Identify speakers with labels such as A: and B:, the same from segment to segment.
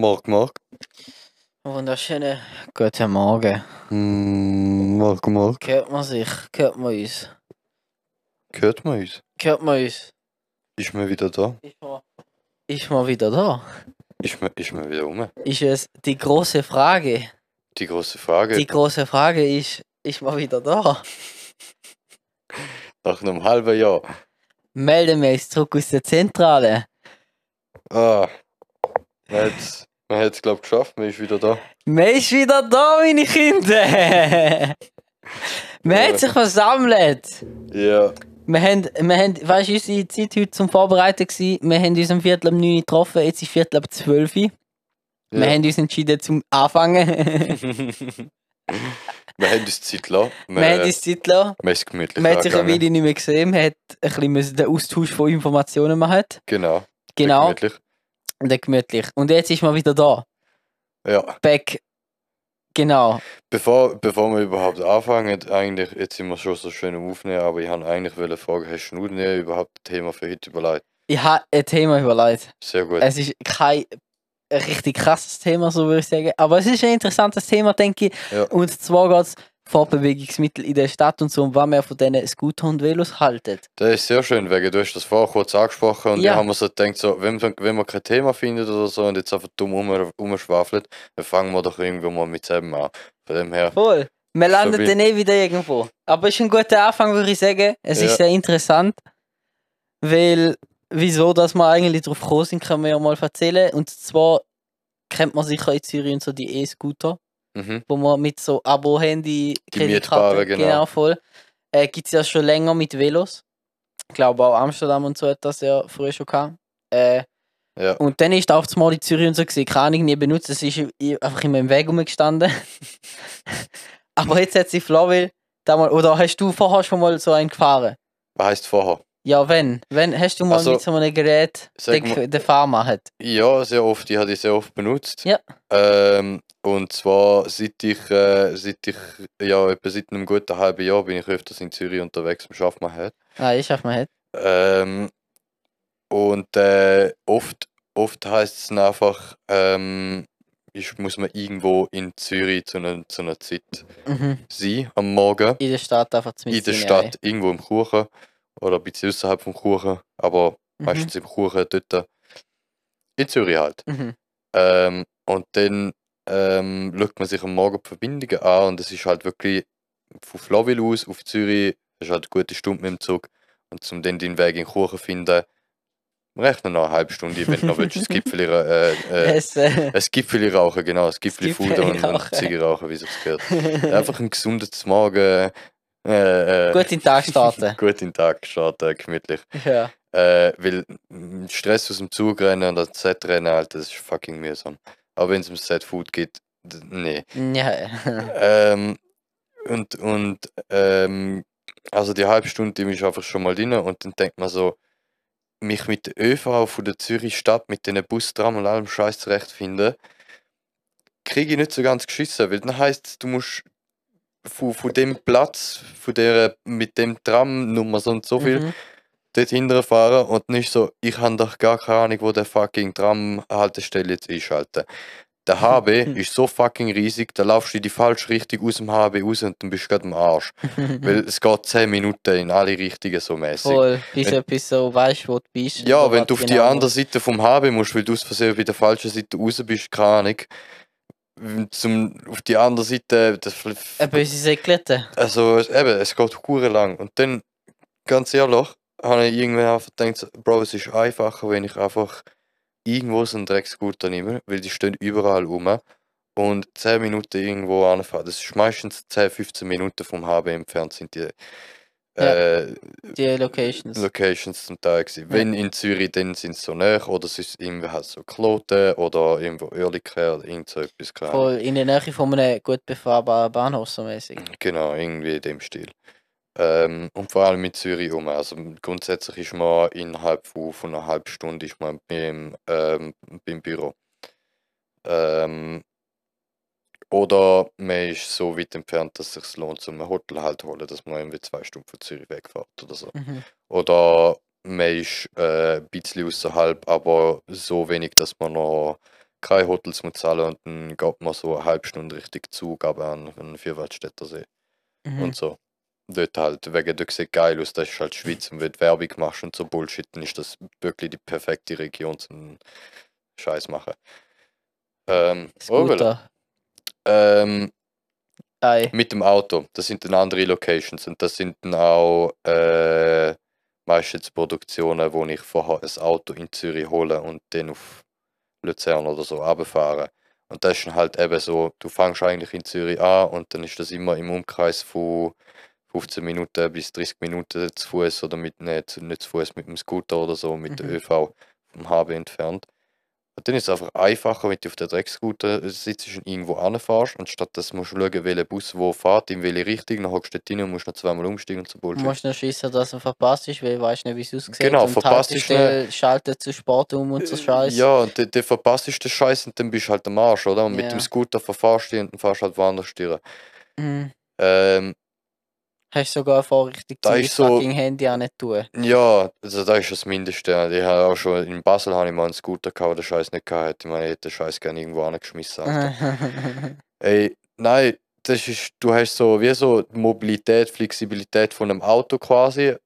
A: Morgen, morgen.
B: Wunderschönen guten Morgen.
A: Mm, morgen, morgen.
B: Hört man sich? Hört man uns?
A: Hört man uns?
B: Hört man uns?
A: Ist man wieder da?
B: Ist man, ist man wieder da?
A: Ist man, ist man wieder rum?
B: Ist es die große Frage?
A: Die große Frage.
B: Die große Frage ist, ist man wieder da?
A: Nach einem halben Jahr.
B: Melden wir uns zurück aus der Zentrale.
A: Ah. Man hat man hat's, glaub geschafft, man ist wieder da.
B: Man ist wieder da, meine Kinder! Man
A: Ja.
B: hat sich versammelt.
A: Ja.
B: Wir haben, wir haben, weißt du, unsere Zeit heute zum Vorbereiten war, wir haben uns um Viertel ab 9 Uhr getroffen, jetzt ist Viertel ab 12 Uhr. Wir
A: ja.
B: haben uns entschieden zum Anfangen.
A: wir haben uns Zeit gelassen.
B: wir haben uns Zeit gelassen.
A: man ist gemütlich
B: Man hat sich eine. Weile nicht mehr gesehen, man hat ein bisschen den Austausch von Informationen machen.
A: Genau.
B: Genau,
A: Gemütlich.
B: Und dann gemütlich. Und jetzt ist man wieder da.
A: Ja.
B: Back. Genau.
A: Bevor, bevor wir überhaupt anfangen, eigentlich, jetzt sind wir schon so schön am Aufnehmen, aber ich habe eigentlich wollen fragen, hast du dir überhaupt ein Thema für heute überlegt?
B: Ich habe ein Thema überlegt.
A: Sehr gut.
B: Es ist kein ein richtig krasses Thema, so würde ich sagen. Aber es ist ein interessantes Thema, denke ich.
A: Ja.
B: Und zwar geht es Fortbewegungsmittel in der Stadt und so, und was wir von diesen Scooter und Velos halten.
A: Das ist sehr schön, wegen du hast das vorher kurz angesprochen und
B: Ja.
A: dann haben wir so gedacht, so, wenn, man- wenn man kein Thema findet oder so und jetzt einfach dumm rumschwafelt, dann fangen wir doch irgendwo mal mit selber an. Von dem her,
B: Voll. Wir landen dann eh wieder irgendwo. Aber es ist ein guter Anfang, würde ich sagen. Es
A: Ja.
B: ist sehr interessant. Weil, wieso, dass wir eigentlich drauf gekommen sind, können wir ja mal erzählen. Und zwar kennt man sicher in und so die E-Scooter,
A: mhm.
B: wo man mit so Abo-Handy,
A: mietbaren, genau.
B: genau voll. Äh, Gibt es ja schon länger mit Velos. Ich glaube auch Amsterdam und so hat das ja früher schon gehabt. Äh,
A: ja.
B: und dann ist auch mal in Zürich und so gesehen, keine Ahnung, nie benutzt. Es ist einfach immer im Weg rumgestanden. Aber jetzt hat sie Flawil damals, oder hast du vorher schon mal so einen gefahren?
A: Was heisst vorher?
B: Ja, wenn. Wenn hast du mal
A: Also,
B: mit so einem Gerät den, Fahrmann hat?
A: Ja, sehr oft, ich habe die sehr oft benutzt.
B: Ja.
A: Ähm, und zwar seit ich, äh, seit ich, ja, etwa seit einem guten halben Jahr bin ich öfters in Zürich unterwegs am Schaffmann hat.
B: Ah, ich schaff mal hat.
A: Ähm, und äh, oft, oft heißt es dann einfach, ähm, ich muss man irgendwo in Zürich zu einer, zu einer Zeit
B: Mhm.
A: sein am Morgen.
B: In der Stadt einfach zu
A: In der Stadt, irgendwo im Kuchen oder ein bisschen außerhalb vom Kuchen, aber
B: Mhm.
A: meistens im Kuchen dort. In Zürich halt.
B: Mhm.
A: Ähm, und dann ähm, schaut man sich am Morgen die Verbindungen an und es ist halt wirklich von Flawil aus auf Zürich, das ist halt eine gute Stunde mit dem Zug. Und zum dann den Weg in den Kuchen finden, rechnen noch eine halbe Stunde, wenn du noch willst, das Gipfel, äh, äh,
B: Es, äh,
A: ein rauchen, genau, das Gipfel
B: Gipfeli
A: Fuder und, und. Ziege rauchen, wie es gehört. Einfach ein gesundes Morgen. Äh, äh,
B: gut in den Tag starten.
A: gut in den Tag starten, gemütlich.
B: ja.
A: Äh, weil Stress aus dem Zug rennen und ans Set rennen, Alter, das ist fucking mühsam. Aber wenn es um Set Food geht, nee.
B: Ja.
A: Ähm, und und ähm, also die halbe Stunde, die ist einfach schon mal drin und dann denkt man so, mich mit der ÖV von der Zürich Stadt mit den Bus, Tram und allem Scheiß zurechtfinden, kriege ich nicht so ganz geschissen, weil dann heißt du musst von, von dem Platz, von der mit dem Tram Nummer so und so viel
B: Mhm.
A: dort hinterher fahren und nicht so, ich habe doch gar keine Ahnung, wo der fucking Tram-Haltestelle jetzt ist, Alter. Der HB ist so fucking riesig, da laufst du in die falsche Richtung aus dem HB raus und dann bist du gerade am Arsch. Weil es geht 10 Minuten in alle Richtungen so mäßig.
B: Voll, bis du so weißt, wo du bist.
A: Ja, wenn du auf die
B: genau-
A: andere Seite vom HB musst, weil du aus Versehen bei der falschen Seite raus bist, keine Ahnung. Zum, auf die andere Seite, das,
B: Eine böse Säcklete.
A: Also es- eben, es geht hure lang. Und dann, ganz ehrlich, habe ich irgendwann einfach gedacht, Bro, es ist einfacher, wenn ich einfach irgendwo so einen Dreckscooter nehme, weil die stehen überall rum und 10 Minuten irgendwo anfahren. Das ist meistens 10, 15 Minuten vom HB entfernt sind die äh,
B: Die Locations.
A: Locations zum Teil gewesen. Wenn in Zürich, dann sind sie so näher oder es ist irgendwie halt so Kloten oder irgendwo Oerlikon oder irgend so etwas. Ahnung.
B: Voll in der Nähe von einem gut befahrbaren Bahnhof so mäßig.
A: Genau, irgendwie in dem Stil. Ähm, und vor allem mit Zürich um. Also grundsätzlich ist man innerhalb von, von einer halben Stunde ist man beim, ähm, beim Büro. Ähm, oder man ist so weit entfernt, dass es sich lohnt, zum Hotel halt holen, dass man irgendwie zwei Stunden von Zürich wegfährt oder so.
B: Mhm.
A: Oder man ist äh, ein bisschen außerhalb, aber so wenig, dass man noch keine Hotels muss zahlen und dann geht man so eine halbe Stunde richtig Zug aber an den Vierwaldstätter See
B: Mhm.
A: und so. Dort halt, wegen dort sieht geil aus, das ist halt Schweiz und wenn du Werbung machst und so Bullshit, dann ist das wirklich die perfekte Region zum Scheiß machen. Ähm.
B: Scooter.
A: Ähm,
B: Ei.
A: mit dem Auto, das sind dann andere Locations und das sind dann auch äh, meistens Produktionen, wo ich vorher ein Auto in Zürich hole und dann auf Luzern oder so runterfahre. Und das ist dann halt eben so, du fängst eigentlich in Zürich an und dann ist das immer im Umkreis von 15 Minuten bis 30 Minuten zu Fuß oder mit, nicht, nicht zu Fuß mit dem Scooter oder so, mit der
B: Mhm.
A: ÖV vom HB entfernt. Und dann ist es einfach einfacher, wenn du auf der Dreckscooter sitzt und irgendwo anfährst, anstatt dass du musst schauen, welcher Bus wo fährt, in welche Richtung, dann hockst du dort rein und musst noch zweimal umsteigen und so
B: Du
A: Bullshit.
B: musst noch schießen, dass er verpasst ist, weil du weißt nicht, wie es aussieht.
A: Genau,
B: und
A: verpasst ist
B: Haltestelle schaltet zu Sport um und so Scheiß.
A: Ja, und dann verpasst du den Scheiß und dann bist du halt am Arsch, oder? Und mit
B: Ja.
A: dem Scooter verfahrst du und dann fährst du halt woanders stehen.
B: Mhm.
A: Ähm,
B: Hast sogar eine Vorrichtung
A: Da
B: zu
A: so-
B: fucking Handy auch nicht tun.
A: ja, also das ist das Mindeste. Ich habe auch schon in Basel habe ich mal einen Scooter gehabt, der Scheiß nicht gehabt. Ich meine, ich hätte den Scheiß gerne irgendwo angeschmissen. Ey, nein, das ist, du hast so wie so Mobilität, Flexibilität von einem Auto quasi.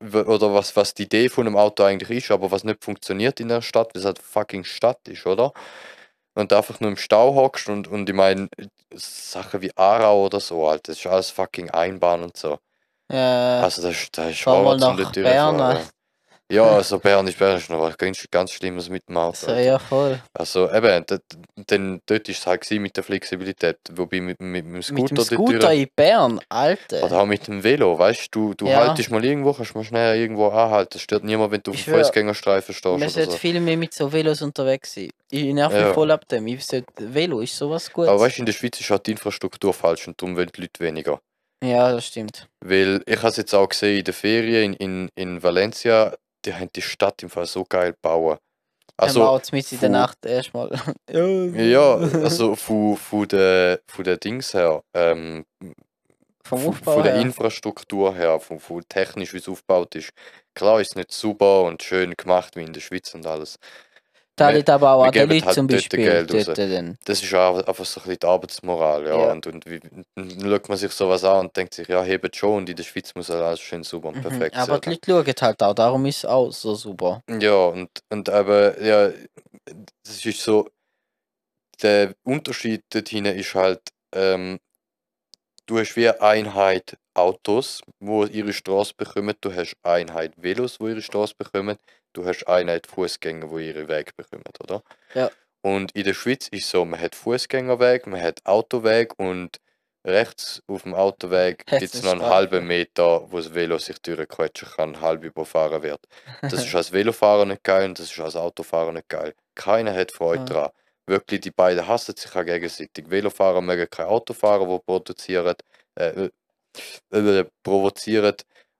A: Oder was, was die Idee von einem Auto eigentlich ist, aber was nicht funktioniert in der Stadt, weil es halt fucking Stadt ist, oder? Und du einfach nur im Stau hockst und, und ich meine, Sachen wie Aarau oder so, halt, das ist alles fucking Einbahn und so.
B: ja,
A: Also ist- das ist Horror zum
B: nach
A: dort
B: Bern.
A: Ja, also Bern ist, Bern ist noch was ganz, ganz Schlimmes mit dem Auto.
B: so,
A: Alter.
B: ja, voll.
A: Also eben, dann, dort ist es halt mit der Flexibilität, wobei mit, mit, mit dem Scooter,
B: Mit dem Scooter in Bern, Alter.
A: oder auch mit dem Velo, weißt du, du
B: Ja.
A: haltest mal irgendwo, kannst mal schnell irgendwo anhalten, es stört niemand, wenn du auf
B: Ich
A: dem
B: schwör,
A: Fußgängerstreifen stehst
B: Man sollte
A: so.
B: viel mehr mit so Velos unterwegs sein. Ich nerv mich
A: Ja.
B: voll ab dem. Ich sollte, Velo ist sowas Gutes.
A: Aber weißt du, in der Schweiz ist halt die Infrastruktur falsch und darum wollen die Leute weniger.
B: ja, das stimmt.
A: Weil ich habe es jetzt auch gesehen in der Ferien in, in, in Valencia, die haben die Stadt im Fall so geil gebaut.
B: Also,
A: Also,
B: jetzt mit in der Nacht erstmal.
A: ja, also von, von, der, von der Dings her, ähm,
B: Vom
A: von,
B: Aufbau
A: von der
B: her.
A: Infrastruktur her, von, von technisch, wie es aufgebaut ist. Klar ist es nicht super und schön gemacht wie in der Schweiz und alles.
B: Da liegt aber auch
A: geben
B: Leuten
A: halt
B: zum
A: dort
B: Beispiel. Dort dann.
A: Das ist auch einfach so ein bisschen die Arbeitsmoral, ja.
B: Ja.
A: Und, und wie, dann schaut man sich sowas an und denkt sich, ja, hebt schon und in der Schweiz muss halt alles schön sauber und
B: Mhm.
A: perfekt
B: Aber
A: sein.
B: die Leute schauen halt auch, darum ist es auch so super.
A: Ja, und, und aber, ja, das ist so, der Unterschied dort hinten ist halt, ähm, du hast wie eine Einheit Autos, wo ihre Straße bekommen, du hast Einheit Velos, wo ihre Straße bekommen, du hast Einheit Fußgänger, wo ihre Weg bekommen, oder?
B: Ja.
A: Und in der Schweiz ist so, man hat Fußgängerweg, man hat Autoweg und rechts auf dem Autoweg gibt es noch einen halben Meter, wo das Velo sich durchquetschen kann, halb überfahren wird. Das ist als Velofahrer nicht geil und das ist als Autofahrer nicht geil. Keiner hat Freude
B: Ja.
A: daran. Wirklich, die beiden hassen sich auch gegenseitig. Velofahrer mögen keine Autofahrer, die produzieren, äh, äh, provozieren.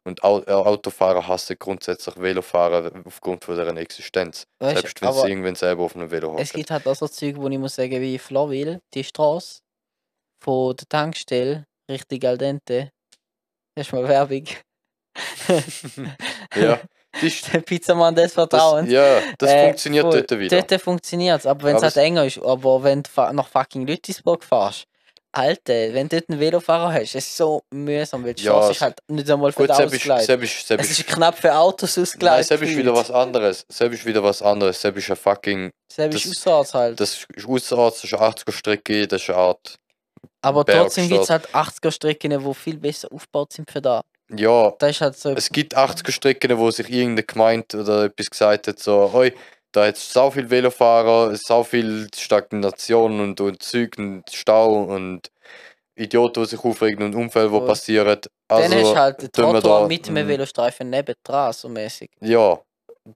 A: Und äh, Autofahrer hassen grundsätzlich Velofahrer aufgrund von deren Existenz.
B: Weißt,
A: Selbst wenn sie irgendwann selber auf einem Velo
B: es
A: hocken.
B: gibt halt auch so Zeug, wo ich muss sagen, wie Flawil, die Straße von der Tankstelle Richtung Al dente. Das ist mal Werbung.
A: Ja, das,
B: Der Pizzamann des
A: das,
B: Vertrauens.
A: ja, das
B: Äh,
A: funktioniert
B: voll.
A: dort wieder.
B: Dort funktioniert es, aber wenn es halt
A: es-
B: enger ist, aber wenn du nach fucking Lütisburg fährst, Alter, wenn du dort einen Velofahrer hast, ist es so mühsam, weil die
A: Ja, es-
B: ist halt nicht einmal für
A: Gut,
B: den Ausgleich.
A: Seb ist, Seb
B: Es
A: ist,
B: knapp für Autos
A: nein,
B: ausgleich.
A: Seb ist wieder was anderes. Seb ist wieder was anderes. Seb ist ein fucking,
B: Seb ist
A: das-
B: Aussatz halt.
A: das ist Aussaat, das ist eine 80er-Strecke, das ist eine Art,
B: aber trotzdem gibt es halt 80er-Strecken, die viel besser aufgebaut sind für da.
A: ja,
B: Da ist halt so.
A: Es gibt 80er-Strecken, wo sich irgendeine Gemeinde oder etwas gesagt hat, so, oi, da hat es so viel Velofahrer, so viel Stagnation und, und Zeug und Stau und Idioten, die sich aufregen und Unfälle, die passieren.
B: dann
A: Also,
B: du halt den
A: tun wir
B: Trottoir
A: da,
B: mit einem
A: mm,
B: Velostreifen nebendran, so mäßig.
A: ja.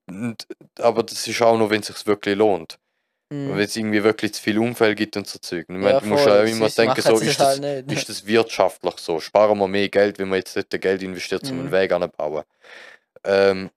A: Und, aber das ist auch nur, wenn es sich wirklich lohnt.
B: Mhm.
A: Wenn es irgendwie wirklich zu viel Unfälle gibt und so Zeug. Ich meine,
B: Ja,
A: du musst
B: voll,
A: ja immer denken, so, ist
B: es
A: das,
B: halt
A: ist das wirtschaftlich so? Sparen wir mehr Geld, wenn wir jetzt dort Geld investiert, um
B: Mhm.
A: einen Weg anzubauen? Ähm,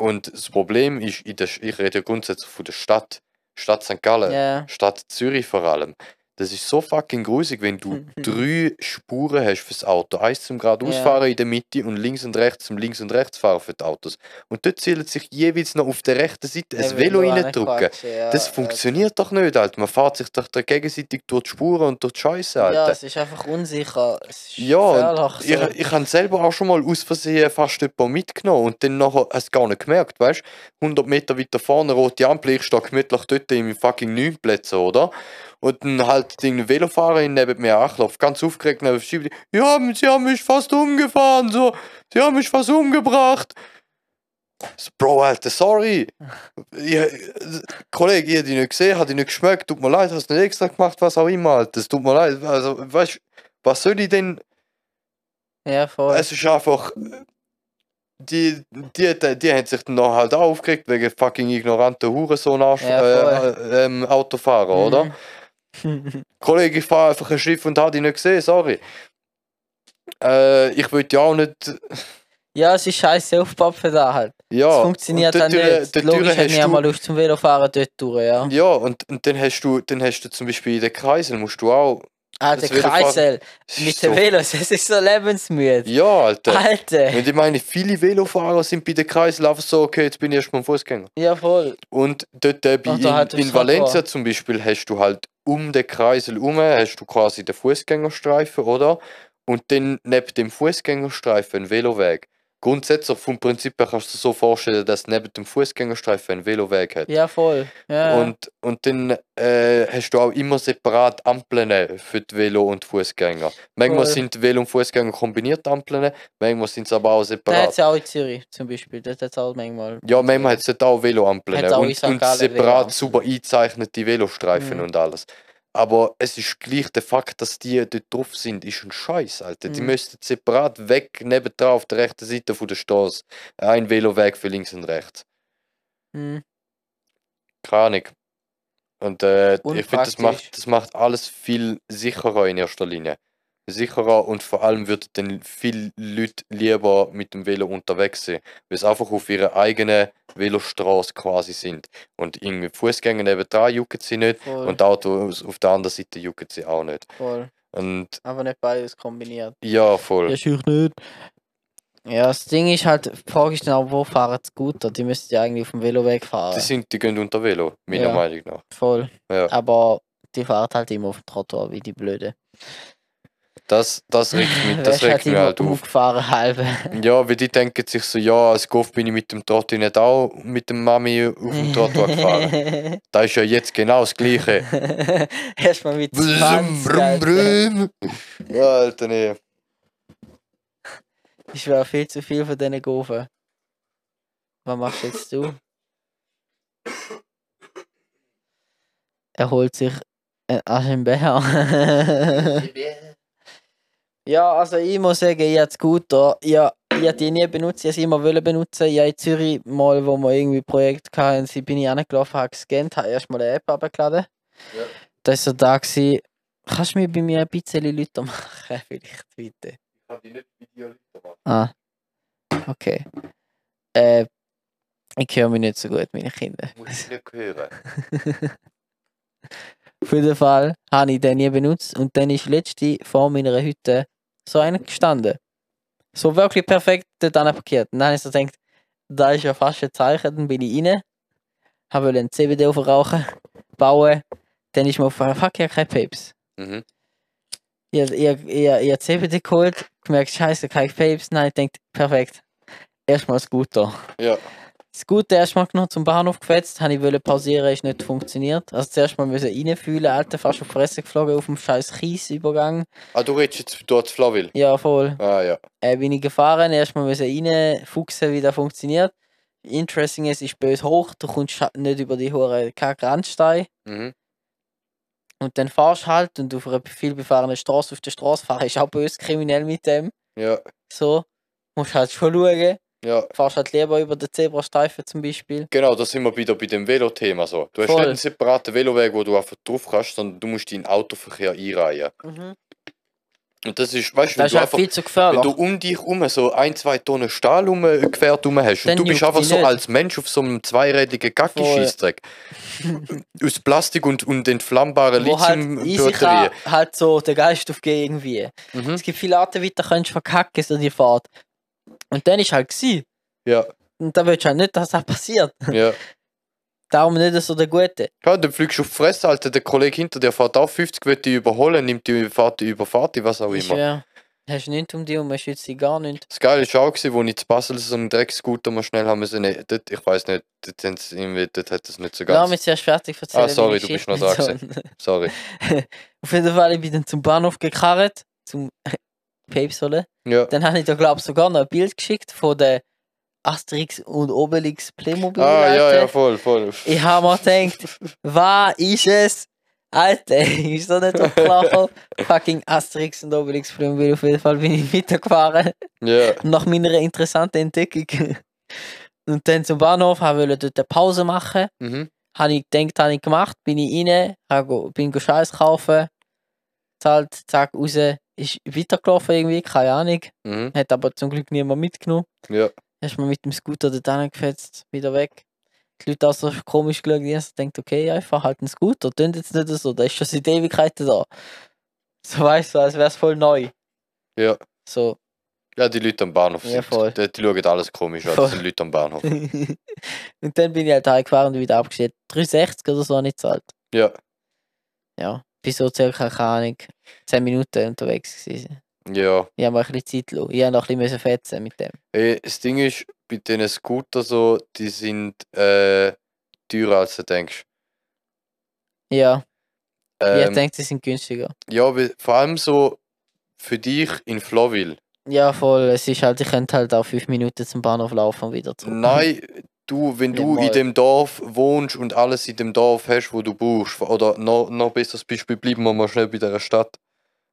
A: und das Problem ist, in der, ich rede grundsätzlich von der Stadt, Stadt St. Gallen,
B: Ja,
A: Stadt Zürich vor allem. Das ist so fucking grusig, wenn du drei Spuren hast fürs Auto. Eins zum geradeausfahren in der Mitte und links und rechts zum links und rechts fahren für die Autos. Und dort zielt sich jeweils noch auf der rechten Seite ein Velo reindrücken.
B: ja,
A: Das
B: ja.
A: funktioniert doch nicht, Alter. Man fährt sich doch da gegenseitig durch die Spuren und durch die Scheiße, Alter.
B: Ja, es ist einfach unsicher. Es ist
A: Ja.
B: So.
A: ich, ich habe selber auch schon mal aus Versehen fast jemanden mitgenommen und dann nachher hast du gar nicht gemerkt, weißt du? 100 Meter weiter vorne, rote Ampel, ich stehe gemütlich dort im fucking 9 Plätzen, oder? Und dann halt die Velofahrerin neben mir anklopft, ganz aufgeregt neben Schiebe, ja, sie haben mich fast umgefahren, so, sie haben mich fast umgebracht. So, Bro, Alter, sorry. Ich, Kollege, ich hab dich nicht gesehen, hat dich nicht geschmeckt, tut mir leid, hast nicht extra gemacht, was auch immer, Alter. Es tut mir leid. Also, weißt du, was soll ich denn
B: ja, voll.
A: es ist einfach. Die, die, die, die haben sich dann noch halt aufgeregt wegen fucking ignoranten Hurensohn
B: Ja,
A: äh, äh, ähm, Autofahrer, oder? Kollege, ich fahre einfach ein Schiff und habe dich nicht gesehen, sorry. Äh, ich will ja auch nicht.
B: Ja, es ist scheiße für da halt.
A: Ja,
B: Es funktioniert dann nicht. Logisch
A: durch
B: hat
A: hast
B: mir
A: du-
B: mal Lust zum Velofahren dort durch, ja.
A: Ja, und, und dann hast du dann hast du zum Beispiel in den Kreisel musst du auch.
B: Ah,
A: das
B: der Kreisel mit
A: so-
B: den Velos, es ist so lebensmüde.
A: Ja, Alter.
B: Alter.
A: Und ich meine, viele Velofahrer sind bei den Kreisel einfach so, okay, jetzt bin ich erstmal Fußgänger.
B: Ja, voll.
A: Und dort äh, bei,
B: halt
A: in, in Valencia
B: Trottoir.
A: zum Beispiel hast du halt um den Kreisel herum, hast du quasi den Fußgängerstreifen, oder? Und dann neben dem Fußgängerstreifen ein Veloweg. Grundsätzlich vom Prinzip her kannst du dir so vorstellen, dass neben dem Fußgängerstreifen ein Veloweg hat.
B: Ja, voll. Ja.
A: Und, und dann äh, hast du auch immer separat Ampeln für die Velo- und Fußgänger. Manchmal
B: Voll.
A: sind Velo- und Fußgänger kombiniert Ampeln, manchmal sind es aber auch
B: da hat
A: separat.
B: es ja auch in Zürich zum Beispiel. Das hat es auch manchmal.
A: Ja, manchmal hat es auch Veloampeln
B: Hat's
A: und, und separat super eingezeichnete Velostreifen
B: Mhm.
A: und alles. Aber es ist gleich der Fakt, dass die dort drauf sind, ist ein Scheiß, Alter. Die
B: Mhm.
A: müssten separat weg, nebendran auf der rechten Seite von der Straße. Ein Veloweg für links und rechts.
B: Hm.
A: Keine Ahnung. Und äh, ich finde, das macht, das macht alles viel sicherer in erster Linie. Sicherer und vor allem würden dann viele Leute lieber mit dem Velo unterwegs sein, weil sie einfach auf ihrer eigenen Velostraße quasi sind. Und irgendwie Fußgänger nebendran jucken sie nicht
B: Voll.
A: und Autos auf der anderen Seite jucken sie auch nicht.
B: voll.
A: Und
B: Aber nicht beides kombiniert.
A: ja, voll.
B: Ja, schüch nicht. Ja, das Ding ist halt, Frage ist dann auch, wo fahren die Scooter? Die müssten ja eigentlich auf dem Veloweg fahren.
A: Die, sind, die gehen unter Velo, meiner
B: Ja.
A: Meinung nach.
B: Voll.
A: Ja.
B: Aber die fahren halt immer auf dem Trottoir, wie die Blöde.
A: Das, das regt mich, das
B: halt
A: regt mich halt auf.
B: aufgefahren halbe.
A: Ja, weil die denken sich so, ja, als Golf bin ich mit dem Trotto nicht auch mit dem Mami auf dem Trottoir gefahren. Das ist ja jetzt genau das Gleiche.
B: Erstmal mit
A: Brum,
B: 20.
A: brum. Ja, Alter, nee.
B: Ich wäre viel zu viel von diesen Gofen. Was machst jetzt du? Er holt sich einen Aschenbecher. Ja, also ich muss sagen, ich habe Scooter, ja, ich habe die nie benutzt, ich sie immer wollen benutzen. Ich habe in Zürich mal, wo wir irgendwie Projekt hatten, sie bin ich angelaufen, habe gescannt, habe erstmal eine App abgeladen.
A: Ja.
B: Da ist so da gewesen, kannst du mir bei mir ein bisschen Leute machen, vielleicht bitte.
A: Ich hab die nicht mit dir gemacht.
B: Ah. Okay. Äh, ich höre mich nicht so gut, meine Kinder.
A: Muss ich nicht hören.
B: Auf jeden Fall habe ich den nie benutzt und dann ist letzte vor meiner Hütte so einer gestanden. So wirklich perfekt dort parkiert. Und dann habe ich so gedacht, da ist ja fast ein Zeichen, dann bin ich rein, habe einen CBD aufrauchen, bauen, dann ist mir auf fuck ja kein Papes.
A: Mhm.
B: Ich, ich, ich, ich, CBD geholt, gemerkt, scheiße, kein Papes. Nein, ich denke, perfekt. Erstmal Scooter.
A: Ja,
B: Scooter erstmal noch zum Bahnhof gefetzt, habe ich wollte pausieren, ist nicht funktioniert. Also zuerst mal müssen reinfühlen, Alter, fast auf die Fresse geflogen auf dem scheiß Kiesübergang.
A: ah, du redest jetzt dort Flawil.
B: Ja, voll.
A: Ah, ja.
B: Äh, bin ich gefahren, erstmal müssen reinfuchsen, wie das funktioniert. Interesting ist, ist böse hoch, du kommst scha- nicht über die hohe Kack-Randstein.
A: Mhm.
B: Und dann fahrst halt und auf einer viel befahrenen Straße auf der Straße fahren ist auch böse kriminell mit dem.
A: Ja,
B: So, musst halt schon schauen.
A: Ja.
B: Fahrst halt lieber über den Zebrastreifen zum Beispiel.
A: Genau, da sind wir wieder bei dem Velo-Thema so. Du hast
B: Voll.
A: nicht einen separaten Veloweg, wo du einfach drauf kannst, sondern du musst dich in den Autoverkehr einreihen.
B: Mhm.
A: Und das ist, weißt du, wenn
B: Das ist
A: du
B: halt
A: einfach,
B: viel zu
A: wenn
B: gefährlich.
A: du um dich herum so ein, zwei Tonnen Stahl umgefährt rum hast
B: Dann
A: und du bist einfach so
B: nicht.
A: als Mensch auf so einem zweirädigen scheißdreck aus Plastik und, und entflammbaren
B: wo halt
A: Lithium-Batterien.
B: halt so den Geist aufgehen irgendwie.
A: Mhm.
B: Es gibt viele Arten, wie du kannst verkacken, so die Fahrt. Und dann ist halt gsi.
A: Ja,
B: Und da willst du halt nicht, dass das passiert.
A: ja.
B: Darum nicht so der Gute.
A: Ja, dann fliegst du auf die Fresse, Alter. Der Kollege hinter dir fährt auch 50, will dich überholen, nimmt die Fahrt, die Überfahrt, die was auch immer.
B: schwör, hast nichts um dich und man schützt dich gar nicht.
A: Das Geile war auch, gewesen, wo ich zu Basel so einen Dreckscooter mal schnell haben müssen. Nee, dort, ich weiß nicht, dort, irgendwie, dort hat das nicht so ganz.
B: mich zuerst fertig erzählen.
A: Ah, sorry, du bist noch da Sorry.
B: Auf jeden Fall, ich bin dann zum Bahnhof gekarrt, zum Papes.
A: Ja.
B: Dann habe ich da, glaube ich, sogar noch ein Bild geschickt von der Asterix und Obelix Playmobil.
A: Ah, ja,
B: Alter.
A: ja, voll, voll.
B: Ich habe mir gedacht, was ist es? Alter, ist so nicht aufgelaufen. Fucking Asterix und Obelix Playmobil. Auf jeden Fall bin ich weitergefahren.
A: Ja,
B: Nach meiner interessanten Entdeckung. Und dann zum Bahnhof, ich dort eine Pause machen.
A: mhm.
B: Habe ich gedacht, habe ich gemacht. Bin ich rein, bin Scheiß kaufen. Zahlt, zack, raus. Ist weitergelaufen irgendwie, keine Ahnung.
A: Mhm.
B: Hat aber zum Glück niemand mitgenommen.
A: Ja,
B: Erstmal mit dem Scooter dort angefetzt, wieder weg. Die Leute auch so komisch geschaut, die haben gedacht, okay, einfach halt einen Scooter, tönt jetzt nicht so, der ist schon seit Ewigkeiten da. So weißt du, als wäre es voll neu.
A: ja.
B: So.
A: Ja, die Leute am Bahnhof
B: Ja,
A: sind.
B: voll.
A: Die, die schauen alles komisch an, das sind Leute am Bahnhof.
B: und dann bin ich halt heimgefahren und wieder abgestellt. 360 oder so habe ich gezahlt.
A: Ja,
B: Ja. Bis so circa, keine Ahnung, 10 Minuten unterwegs gewesen.
A: ja.
B: Ich habe mir ein bisschen Zeit gelassen. Ich habe noch ein bisschen fetzen mit dem.
A: Ey, das Ding ist, bei diesen Scooter so, die sind äh, teurer als du denkst.
B: Ja, ich
A: Ähm,
B: denke, sie sind günstiger.
A: ja, vor allem so für dich in Flowville.
B: Ja, voll. Es ist halt, ich könnte halt auch 5 Minuten zum Bahnhof laufen und wieder zurück.
A: Nein, du, wenn
B: Ja,
A: du
B: mal.
A: in dem Dorf wohnst und alles in dem Dorf hast, wo du brauchst, oder noch, noch besseres Beispiel, bleiben wir mal schnell bei der Stadt.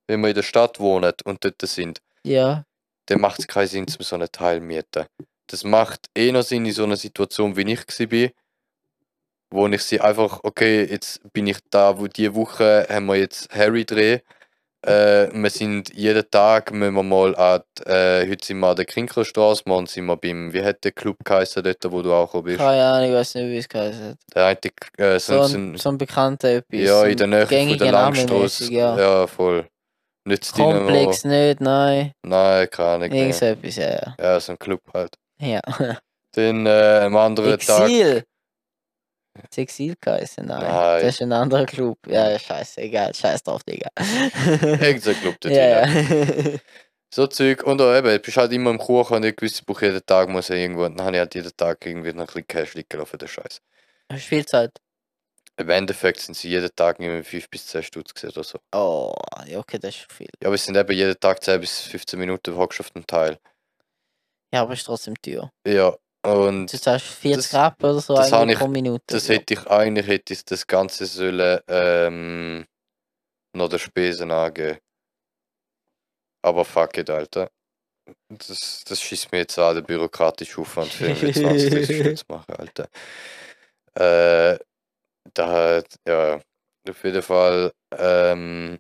A: Wenn wir in der Stadt wohnen und dort sind,
B: Ja,
A: dann macht es keinen Sinn, zum so einen Teil mieten. Das macht eher Sinn in so einer Situation, wie ich war, wo ich sie einfach, okay, jetzt bin ich da, wo die Woche haben wir jetzt Harry Dreh. Äh, wir sind jeden Tag, müssen wir mal an, die, äh, heute sind wir an der Krinklerstraße, morgen sind wir beim, wie hat der Club geheißen dort, wo du auch auch bist?
B: keine Ahnung, ich weiß nicht, wie es geheißen hat.
A: Der eine, äh,
B: So
A: so,
B: ein,
A: so,
B: ein bekannter etwas.
A: ja, in der Nähe von der
B: mäßig, Ja.
A: Ja. voll. Nicht das Dynamo.
B: Komplex nicht, nein.
A: Nein, keine Ahnung.
B: Irgend so etwas, ja. ja.
A: Ja, so ein Club halt.
B: Ja.
A: Dann äh, am anderen Tag.
B: Exil! Hat Exil geheißen? Nein.
A: Nein.
B: Das ist ein anderer Club. Ja, scheiße, egal. Scheiß drauf, Digga.
A: Irgend so ein Club dort
B: ja, ja.
A: So Zeug. Und auch eben, du bist halt immer im Kuchen und ich gewisse Buch jeden Tag muss ich irgendwo. Und dann habe ich halt jeden Tag irgendwie noch ein bisschen Cash liegen für den Scheiß.
B: Hast du viel Zeit?
A: Im Endeffekt sind sie jeden Tag irgendwie 5 bis 10 Stutz gewesen oder so.
B: Oh, ja, okay, das ist schon viel.
A: Ja, aber es sind eben jeden Tag 10 bis 15 Minuten hockst auf den Teil.
B: Ja, aber ist trotzdem teuer.
A: Ja, und
B: Du zahlst 40
A: Das-
B: Rappen oder so
A: das ich-
B: pro Minute.
A: das
B: ja.
A: hätte ich eigentlich hätte ich das Ganze sollen ähm, noch der Spesen angeben. Aber fuck it, Alter. Das, das schießt mir jetzt an, der bürokratische Aufwand für irgendwie 20 30 Stutz machen, Alter. Äh, da, ja, auf jeden Fall, ähm,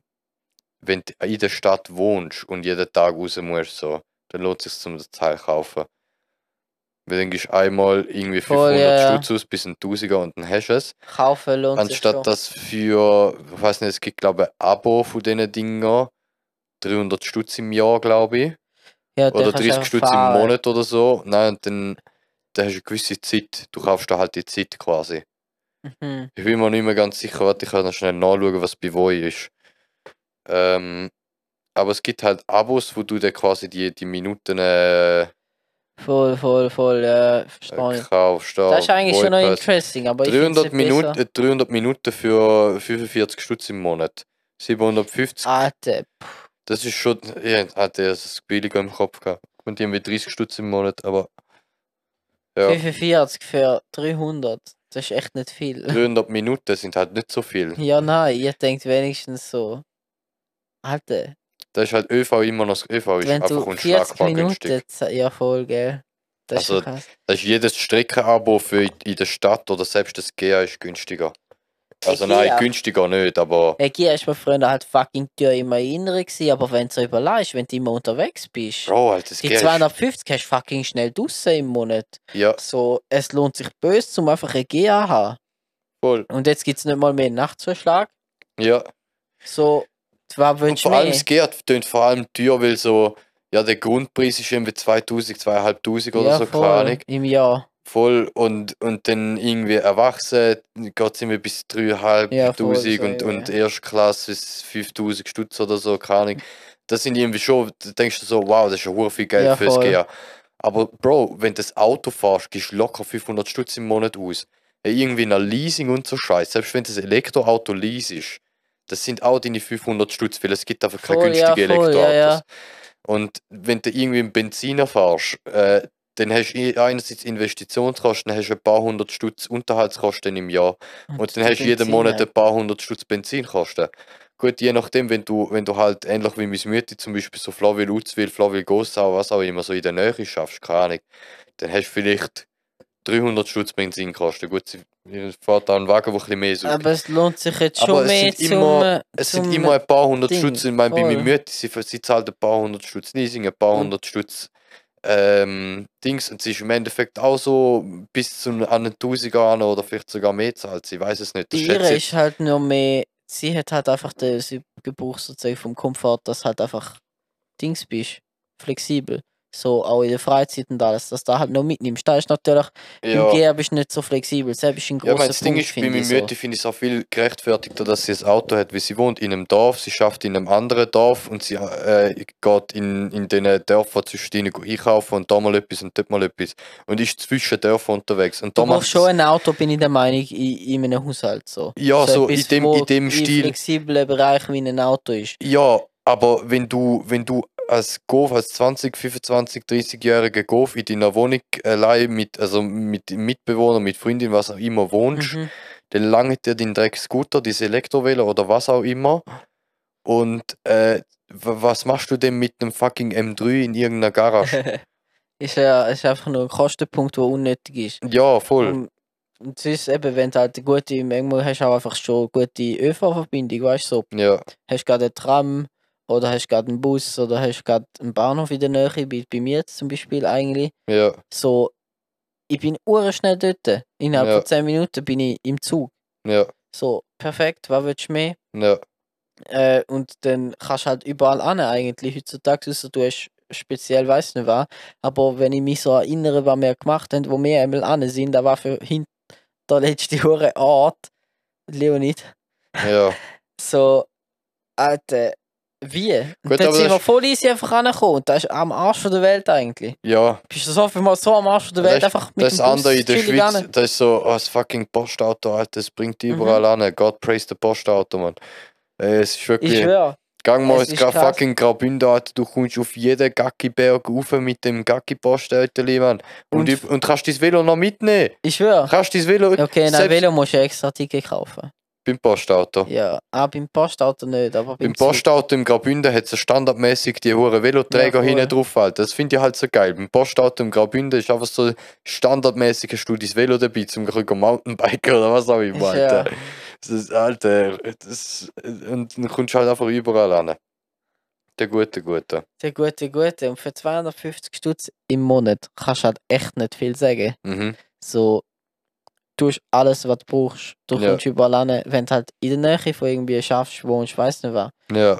A: wenn du in der Stadt wohnst und jeden Tag raus musst, so, dann lohnt es sich zum das Teil kaufen. Weil du einmal irgendwie
B: Voll,
A: 500
B: ja, ja.
A: Stutz aus bis ein Tausiger und dann hast du es.
B: Kaufen lohnt.
A: Anstatt das für, ich weiß nicht, es gibt glaube ich ein Abo von diesen Dingen, 300 Stutz im Jahr, glaube ich.
B: ja,
A: Oder
B: kannst du
A: 30
B: einfach
A: Stutz im. Monat oder so. Nein, und dann, dann hast du eine gewisse Zeit. Du kaufst da halt die Zeit quasi.
B: Mhm.
A: Ich bin mir nicht mehr ganz sicher, warte, ich kann noch schnell nachschauen, was bei Voi ist. Ähm, aber es gibt halt Abos, wo du dann quasi die, die Minuten äh,
B: Voll, voll, voll, ja, verstehe ich.
A: kaufst. Da,
B: Das ist eigentlich schon noch interesting, aber ich find's
A: 300
B: nicht
A: Minuten,
B: besser.
A: äh, 300 Minuten für 45 Stutz im Monat. 750,
B: Alter,
A: das ist schon, ich hatte das billiger im Kopf gehabt. Und die haben wie 30 Stutz im Monat, aber ja,
B: 45 für 300, das ist echt nicht viel.
A: 300 Minuten sind halt nicht so viel.
B: Ja, nein, ihr denkt wenigstens so. Alter,
A: Da ist halt ÖV immer noch, das ÖV ist
B: wenn
A: einfach
B: du 40
A: unschlagbar
B: Minuten,
A: günstig.
B: ja voll, gell. Das ist
A: Also,
B: schon krass.
A: Das ist jedes Streckenabo für in der Stadt oder selbst das GA ist günstiger. Also
B: Ikea.
A: nein, günstiger nicht, aber
B: Ikea ist mir früher halt fucking teuer immer inner gewesen, aber wenn du so überlegst, wenn du immer unterwegs bist,
A: Bro, Alter, das
B: die
A: geht.
B: 250 hast du fucking schnell draussen im Monat.
A: Ja,
B: So, es lohnt sich böse, zum einfach Ikea zu haben.
A: voll.
B: Und jetzt gibt es nicht mal mehr einen Nachtzuschlag.
A: Ja.
B: So, willst du
A: vor allem, es geht, tönt vor allem teuer, weil so, ja, der Grundpreis ist irgendwie 2000, 2500 oder
B: ja,
A: so,
B: voll,
A: keine Ahnung.
B: im Jahr.
A: Voll. Und, und dann irgendwie erwachsen geht es immer bis 3'500
B: Ja, voll, so,
A: und,
B: ja,
A: und. Erstklasse ist 5000 Stutz oder so, keine Ahnung. Das sind irgendwie schon, da denkst du so, wow, das ist ja viel Geld
B: Ja,
A: fürs
B: voll.
A: Gehen. Aber Bro, wenn du das Auto fährst, gehst du locker 500 Stutz im Monat aus. Irgendwie nach Leasing und so Scheiß. Selbst wenn das Elektroauto leasest, das sind auch deine 500 Stutz, weil es gibt einfach keine
B: Voll, ja,
A: günstigen
B: voll, ja,
A: Elektroautos.
B: ja.
A: Und wenn du irgendwie einen Benziner fährst, äh, dann hast du i- einerseits Investitionskosten, dann hast du ein paar hundert Stutz Unterhaltskosten im Jahr. Und dann hast du jeden Monat
B: ja.
A: ein paar hundert Stutz Benzinkosten. Gut, je nachdem, wenn du, wenn du halt ähnlich wie meine Mutti zum Beispiel so Flawil, Uzwil, Flawil, Gossau, was auch immer, so in der Nähe schaffst, keine Ahnung, dann hast du vielleicht 300 Stutz Benzinkosten. Gut, sie fährt auch einen Wagen, der ein bisschen mehr sucht.
B: Aber es lohnt sich jetzt
A: Aber
B: schon
A: es
B: mehr
A: sind
B: zum,
A: immer- Es sind immer ein paar hundert
B: Ding,
A: Stutz. Ich meine, bei meiner. Mutter, sie, sie zahlt ein paar hundert Stutz Leasing, ein paar
B: Und-
A: hundert Stutz ähm, Dings. Und sie ist im Endeffekt auch so bis zu einem Tausiger oder vielleicht sogar mehr zahlt. Sie weiß es nicht.
B: Ihre
A: ich.
B: ist halt nur mehr, sie hat halt einfach den Gebrauch sozusagen vom Komfort, dass halt einfach Dings bist, flexibel. So auch in der Freizeit und alles, dass du da halt noch mitnimmst. Da ist natürlich, im
A: Ja.
B: Gehen bist du nicht so flexibel, selbst ist ein
A: Ja,
B: großer
A: mein, das Ding
B: Punkt,
A: ist, bei meiner
B: so.
A: Mutter finde ich es auch viel gerechtfertigter, dass sie ein Auto hat, weil sie wohnt in einem Dorf, sie schafft in einem anderen Dorf und sie äh, geht in, in den Dörfern zwischen denen einkaufen und da mal etwas und dort mal etwas und ist zwischen Dörfern unterwegs. Und da
B: Du brauchst schon ein Auto, bin ich der Meinung, in, in einem Haushalt so.
A: Ja, so
B: etwas,
A: in dem- in dem Stil.
B: flexiblen Bereich wie ein Auto ist.
A: Ja, aber wenn du, wenn du als Golf, als 20, 25, 30-jähriger Golf in deiner Wohnung allein mit, also mit Mitbewohnern, mit Freundin, was auch immer wohnst,
B: Mhm.
A: dann langt dir dein Dreck-Scooter, dieses Elektrovelo oder was auch immer. Und äh, was machst du denn mit einem fucking M3 in irgendeiner Garage?
B: ist ja ist einfach nur ein Kostenpunkt, der unnötig ist.
A: ja, voll.
B: Und, und sonst eben, wenn du halt gute, manchmal hast du auch einfach schon gute ÖV-Verbindung, weißt du, so,
A: Ja,
B: hast gerade einen Tram oder hast gerade einen Bus oder hast gerade einen Bahnhof in der Nähe, bei, bei mir jetzt zum Beispiel eigentlich.
A: ja,
B: So, ich bin schnell dort. Innerhalb
A: Ja.
B: von 10 Minuten bin ich im Zug.
A: ja,
B: So, perfekt, was willst du mehr?
A: ja,
B: Äh, und dann kannst du halt überall an eigentlich heutzutage, außer du hast speziell weiß nicht was. Aber wenn ich mich so erinnere, was wir gemacht haben, wo wir einmal an sind, da war für hinter letzte Hure Art, Leonid,
A: ja.
B: so, Alter, wie?
A: Gut,
B: dann sind wir voll easy einfach angekommen. Und das ist am Arsch von der Welt eigentlich.
A: ja.
B: Bist du so mal so am Arsch von der Welt
A: Das,
B: einfach mit
A: das
B: dem
A: andere in der Schweiz,
B: ane.
A: das ist so, oh, das fucking Postauto, Alter, das bringt die
B: Mhm.
A: überall an. God praise the Postauto, Mann. Äh, es ist
B: Ich
A: wirklich.
B: schwöre.
A: Gang mal ins fucking Graubünden, Alter, du kommst auf jeden Gackiberg rauf mit dem Gacki-Postauto, Mann. Und,
B: Und-
A: und, kannst dein Velo noch mitnehmen.
B: Ich schwöre.
A: Kannst dein Velo
B: Okay, nein, Velo musst du extra Ticket kaufen.
A: Beim Postauto.
B: Ja, ah, beim Postauto nicht, aber beim
A: Beim Postauto im Graubünden hat es standardmäßig die hohen Veloträger
B: Ja,
A: hinten drauf. Alter. Das finde ich halt so geil. Beim Postauto im Graubünden ist einfach so standardmäßig hast du dein Velo dabei zum können Mountainbiken oder was auch immer.
B: Ja.
A: Alter. Das ist, Alter, das, und dann kommst du halt einfach überall an. Der gute, gute.
B: Der gute, gute. Und für 250 Stutz im Monat kannst du halt echt nicht viel sagen.
A: Mhm.
B: So, du hast alles, was du brauchst. Du
A: Ja.
B: kommst überall an, wenn du halt in der Nähe von irgendwie schaffst, wohnst, weiss nicht was.
A: Ja,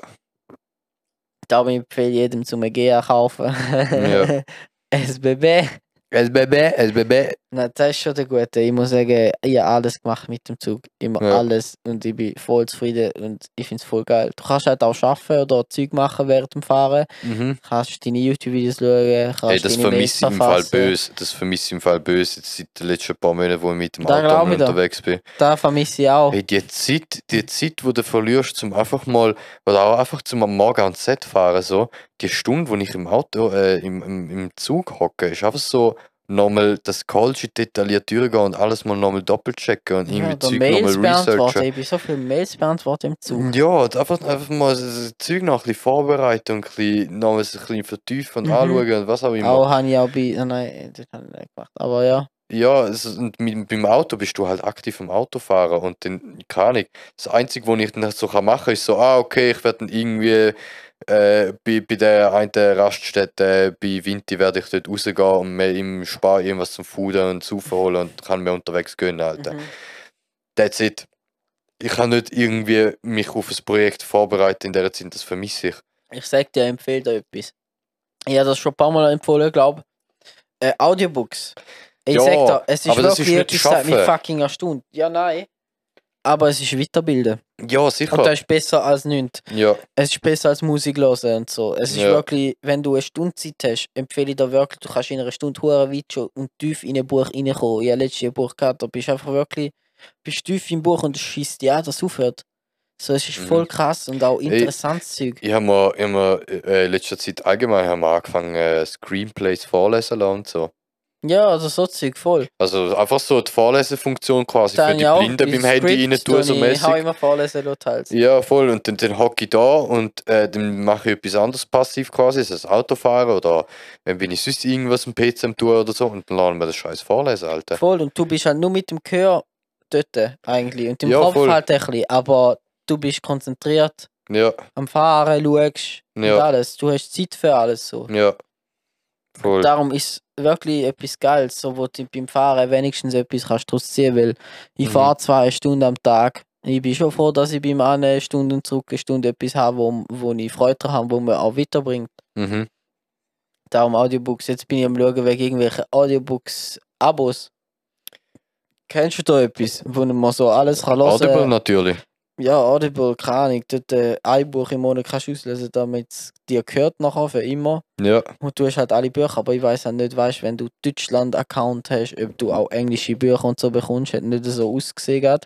B: Darum empfehle ich jedem zum GA kaufen.
A: Ja.
B: SBB.
A: SBB, SBB.
B: Nein, das ist schon der Gute. Ich muss sagen, ich habe alles gemacht mit dem Zug. Immer
A: Ja.
B: alles. Und ich bin voll zufrieden und ich finde es voll geil. Du kannst halt auch arbeiten oder Zeug machen während dem Fahren.
A: Mhm.
B: Kannst deine YouTube-Videos schauen. Kannst
A: Ey, das vermisse ich im Fall böse. Das vermisse ich im Fall böse. Jetzt seit den letzten paar Monaten, wo ich mit dem
B: Da
A: Auto unterwegs bin.
B: Da vermisse ich auch.
A: Hey, die Zeit, die Zeit, die du verlierst, zum einfach mal, oder auch einfach zum am Morgen ans Set fahren, so, die Stunde, wo ich im Auto, äh, im, im, im Zug hocke, ist einfach so, nochmal das Callsheet detailliert durchgehen und alles mal nochmal doppelt checken und irgendwie
B: oder
A: Zeug
B: Mails
A: nochmal researchen.
B: Ich bin so viele Mails beantwortet im Zug.
A: Ja, einfach, einfach mal das Zeug noch ein bisschen vorbereiten und ein bisschen, noch ein bisschen vertiefen und
B: Mhm.
A: anschauen und was auch immer.
B: Auch habe ich auch bei. Nein, das habe ich nicht gemacht. Aber ja.
A: Ja, es, und mit, beim Auto bist du halt aktiv am Autofahren und dann, keine Ahnung, das Einzige, was ich dann so machen kann, ist so, ah, okay, ich werde dann irgendwie äh, bei, bei der einen Raststätte bei Vinti werde ich dort rausgehen und mir im Spar irgendwas zum Fuden und Saufen holen und kann mir unterwegs gönnen, Alter.
B: Mhm.
A: That's it. Ich kann nicht irgendwie mich auf ein Projekt vorbereiten in der Zeit, das vermisse ich.
B: Ich sag dir, empfehle dir etwas. Ich habe das schon ein paar Mal empfohlen, glaube äh, Audiobooks. Ich
A: Ja,
B: sag dir, es ist
A: aber das ist
B: wirklich
A: nicht
B: etwas,
A: Schaffen.
B: fucking Stunde. Ja, nein. Aber es ist weiterbilden.
A: Ja,
B: Und das
A: sicher.
B: ist besser als nichts.
A: Ja,
B: Es ist besser als Musik hören und so. Es ist
A: Ja.
B: wirklich, wenn du eine Stunde Zeit hast, empfehle ich dir wirklich, du kannst in einer Stunde hure weit schon und tief in ein Buch reinkommen. Ich habe letztes Jahr ein Buch gehabt, da bist du einfach wirklich, bist tief im Buch und schießt ja, dass es aufhört. So, es ist
A: Mhm.
B: voll krass und auch interessantes Zeug.
A: ich habe mir immer äh, in letzter Zeit allgemein haben angefangen, äh, Screenplays vorlesen lassen und so.
B: Ja, also so Zeug voll.
A: Also einfach so die Vorlesefunktion quasi
B: Da
A: für die
B: auch
A: Blinden beim Handy rein tun, so
B: tue ich- habe
A: mäßig.
B: immer vorlesen teils.
A: Ja, voll. Und dann, dann hocke ich da und äh, dann mache ich etwas anderes passiv quasi, sei es Autofahren oder wenn bin ich sonst irgendwas am PC am tun oder so und dann lernen wir das scheiß vorlesen, Alter.
B: Voll, und du bist halt nur mit dem Gehör dort eigentlich. Und im
A: Ja,
B: Kopf
A: voll.
B: halt ein bisschen, aber du bist konzentriert
A: Ja,
B: am Fahren, schaust und
A: ja,
B: alles. Du hast Zeit für alles so.
A: ja. Voll.
B: Darum ist wirklich etwas Geiles, so wo du beim Fahren wenigstens etwas kannst draus ziehen, weil ich
A: Mhm.
B: fahre zwei Stunden am Tag. Ich bin schon froh, dass ich beim eine Stunde und zurück eine Stunde etwas habe, wo, wo ich Freude dran habe, wo mir auch weiterbringt.
A: Mhm.
B: Darum Audiobooks. Jetzt bin ich am schauen wegen irgendwelchen Audiobooks-Abos. Kennst du da etwas, wo man so alles kann hören
A: Audible natürlich.
B: Ja, Audible, keine Ahnung. Dort äh, ein Buch im Monat kannst du auslesen, damit es dir gehört nachher für immer.
A: Ja,
B: Und du hast halt alle Bücher, aber ich weiß halt nicht, weißt, wenn du Deutschland-Account hast, ob du auch englische Bücher und so bekommst, hat nicht so ausgesehen.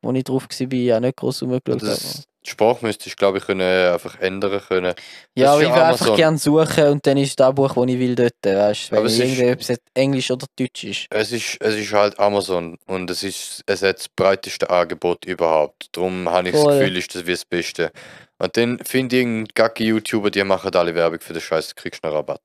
B: Wo ich drauf war, ja nicht groß rumgeschaut. aber-
A: das, die Sprache müsste ich glaube ich können, äh, einfach ändern können.
B: Ja,
A: das
B: aber
A: ist
B: ich will einfach gerne suchen und dann ist das Buch, das ich will dort, weißt du, wenn
A: es ist-
B: irgendwie ob es jetzt Englisch oder Deutsch ist.
A: Es ist, es ist halt Amazon und es ist es hat das breiteste Angebot überhaupt. Darum habe ich das
B: Voll.
A: Gefühl, ist das wie das Beste. Und dann finde ich einen gacki YouTuber, die machen alle Werbung für den Scheiß, kriegst du einen Rabatt.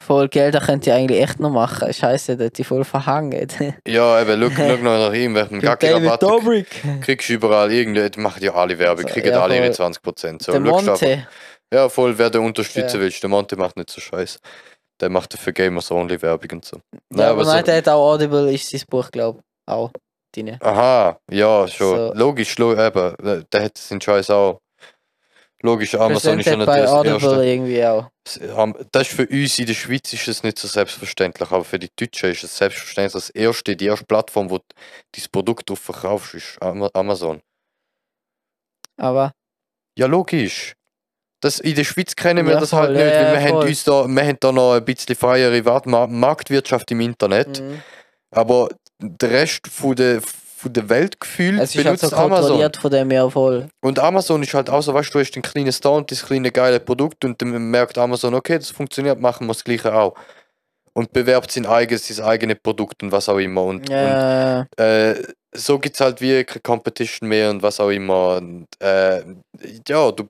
B: Voll Geld, das könnt ihr eigentlich echt noch machen. Scheiße, dort die voll verhangen.
A: Ja, eben, schau, schau noch nach irgendwelchen gacki Rabatt.
B: Dobrik.
A: Kriegst du überall irgendwie, die machen ja alle Werbung,
B: So,
A: kriegen
B: ja,
A: alle
B: voll.
A: 20%. So,
B: Der Monte.
A: Ja, voll, wer den unterstützen
B: Ja.
A: willst. Der Monte macht nicht so Scheiß. Der macht für Gamers Only Werbung und so.
B: Ja, aber
A: so-
B: nein, der hat auch Audible, ist sein Buch, glaube ich. Auch drin.
A: Aha, ja, schon.
B: So.
A: Logisch, lo eben. Der hat seinen Scheiß auch. Logisch, Amazon ist ja
B: Präsentiert bei
A: natürlich das
B: Audible irgendwie auch.
A: Das ist für uns in der Schweiz ist es nicht so selbstverständlich, aber für die Deutschen ist es selbstverständlich. Das erste, die erste Plattform, wo du dein Produkt drauf verkaufst, ist Ama- Amazon.
B: Aber
A: Ja, logisch. Das, in der Schweiz kennen wir
B: Ja,
A: das halt
B: voll,
A: nicht, weil
B: ja,
A: wir, haben uns da, wir haben da noch ein bisschen freiere Marktwirtschaft im Internet,
B: mhm.
A: aber der Rest von der, von der Welt gefühlt
B: es ist halt
A: benutzt
B: so
A: Amazon.
B: kontrolliert von dem her voll.
A: Und Amazon ist halt auch so, weißt du, du hast ein kleines Store und das kleine geile Produkt und dann merkt Amazon, okay, das funktioniert, machen wir das gleiche auch. Und bewerbt sein eigenes, sein eigenes Produkt und was auch immer. Und,
B: Ja,
A: und äh, so gibt es halt wie keine Competition mehr und was auch immer. Und, äh, ja, du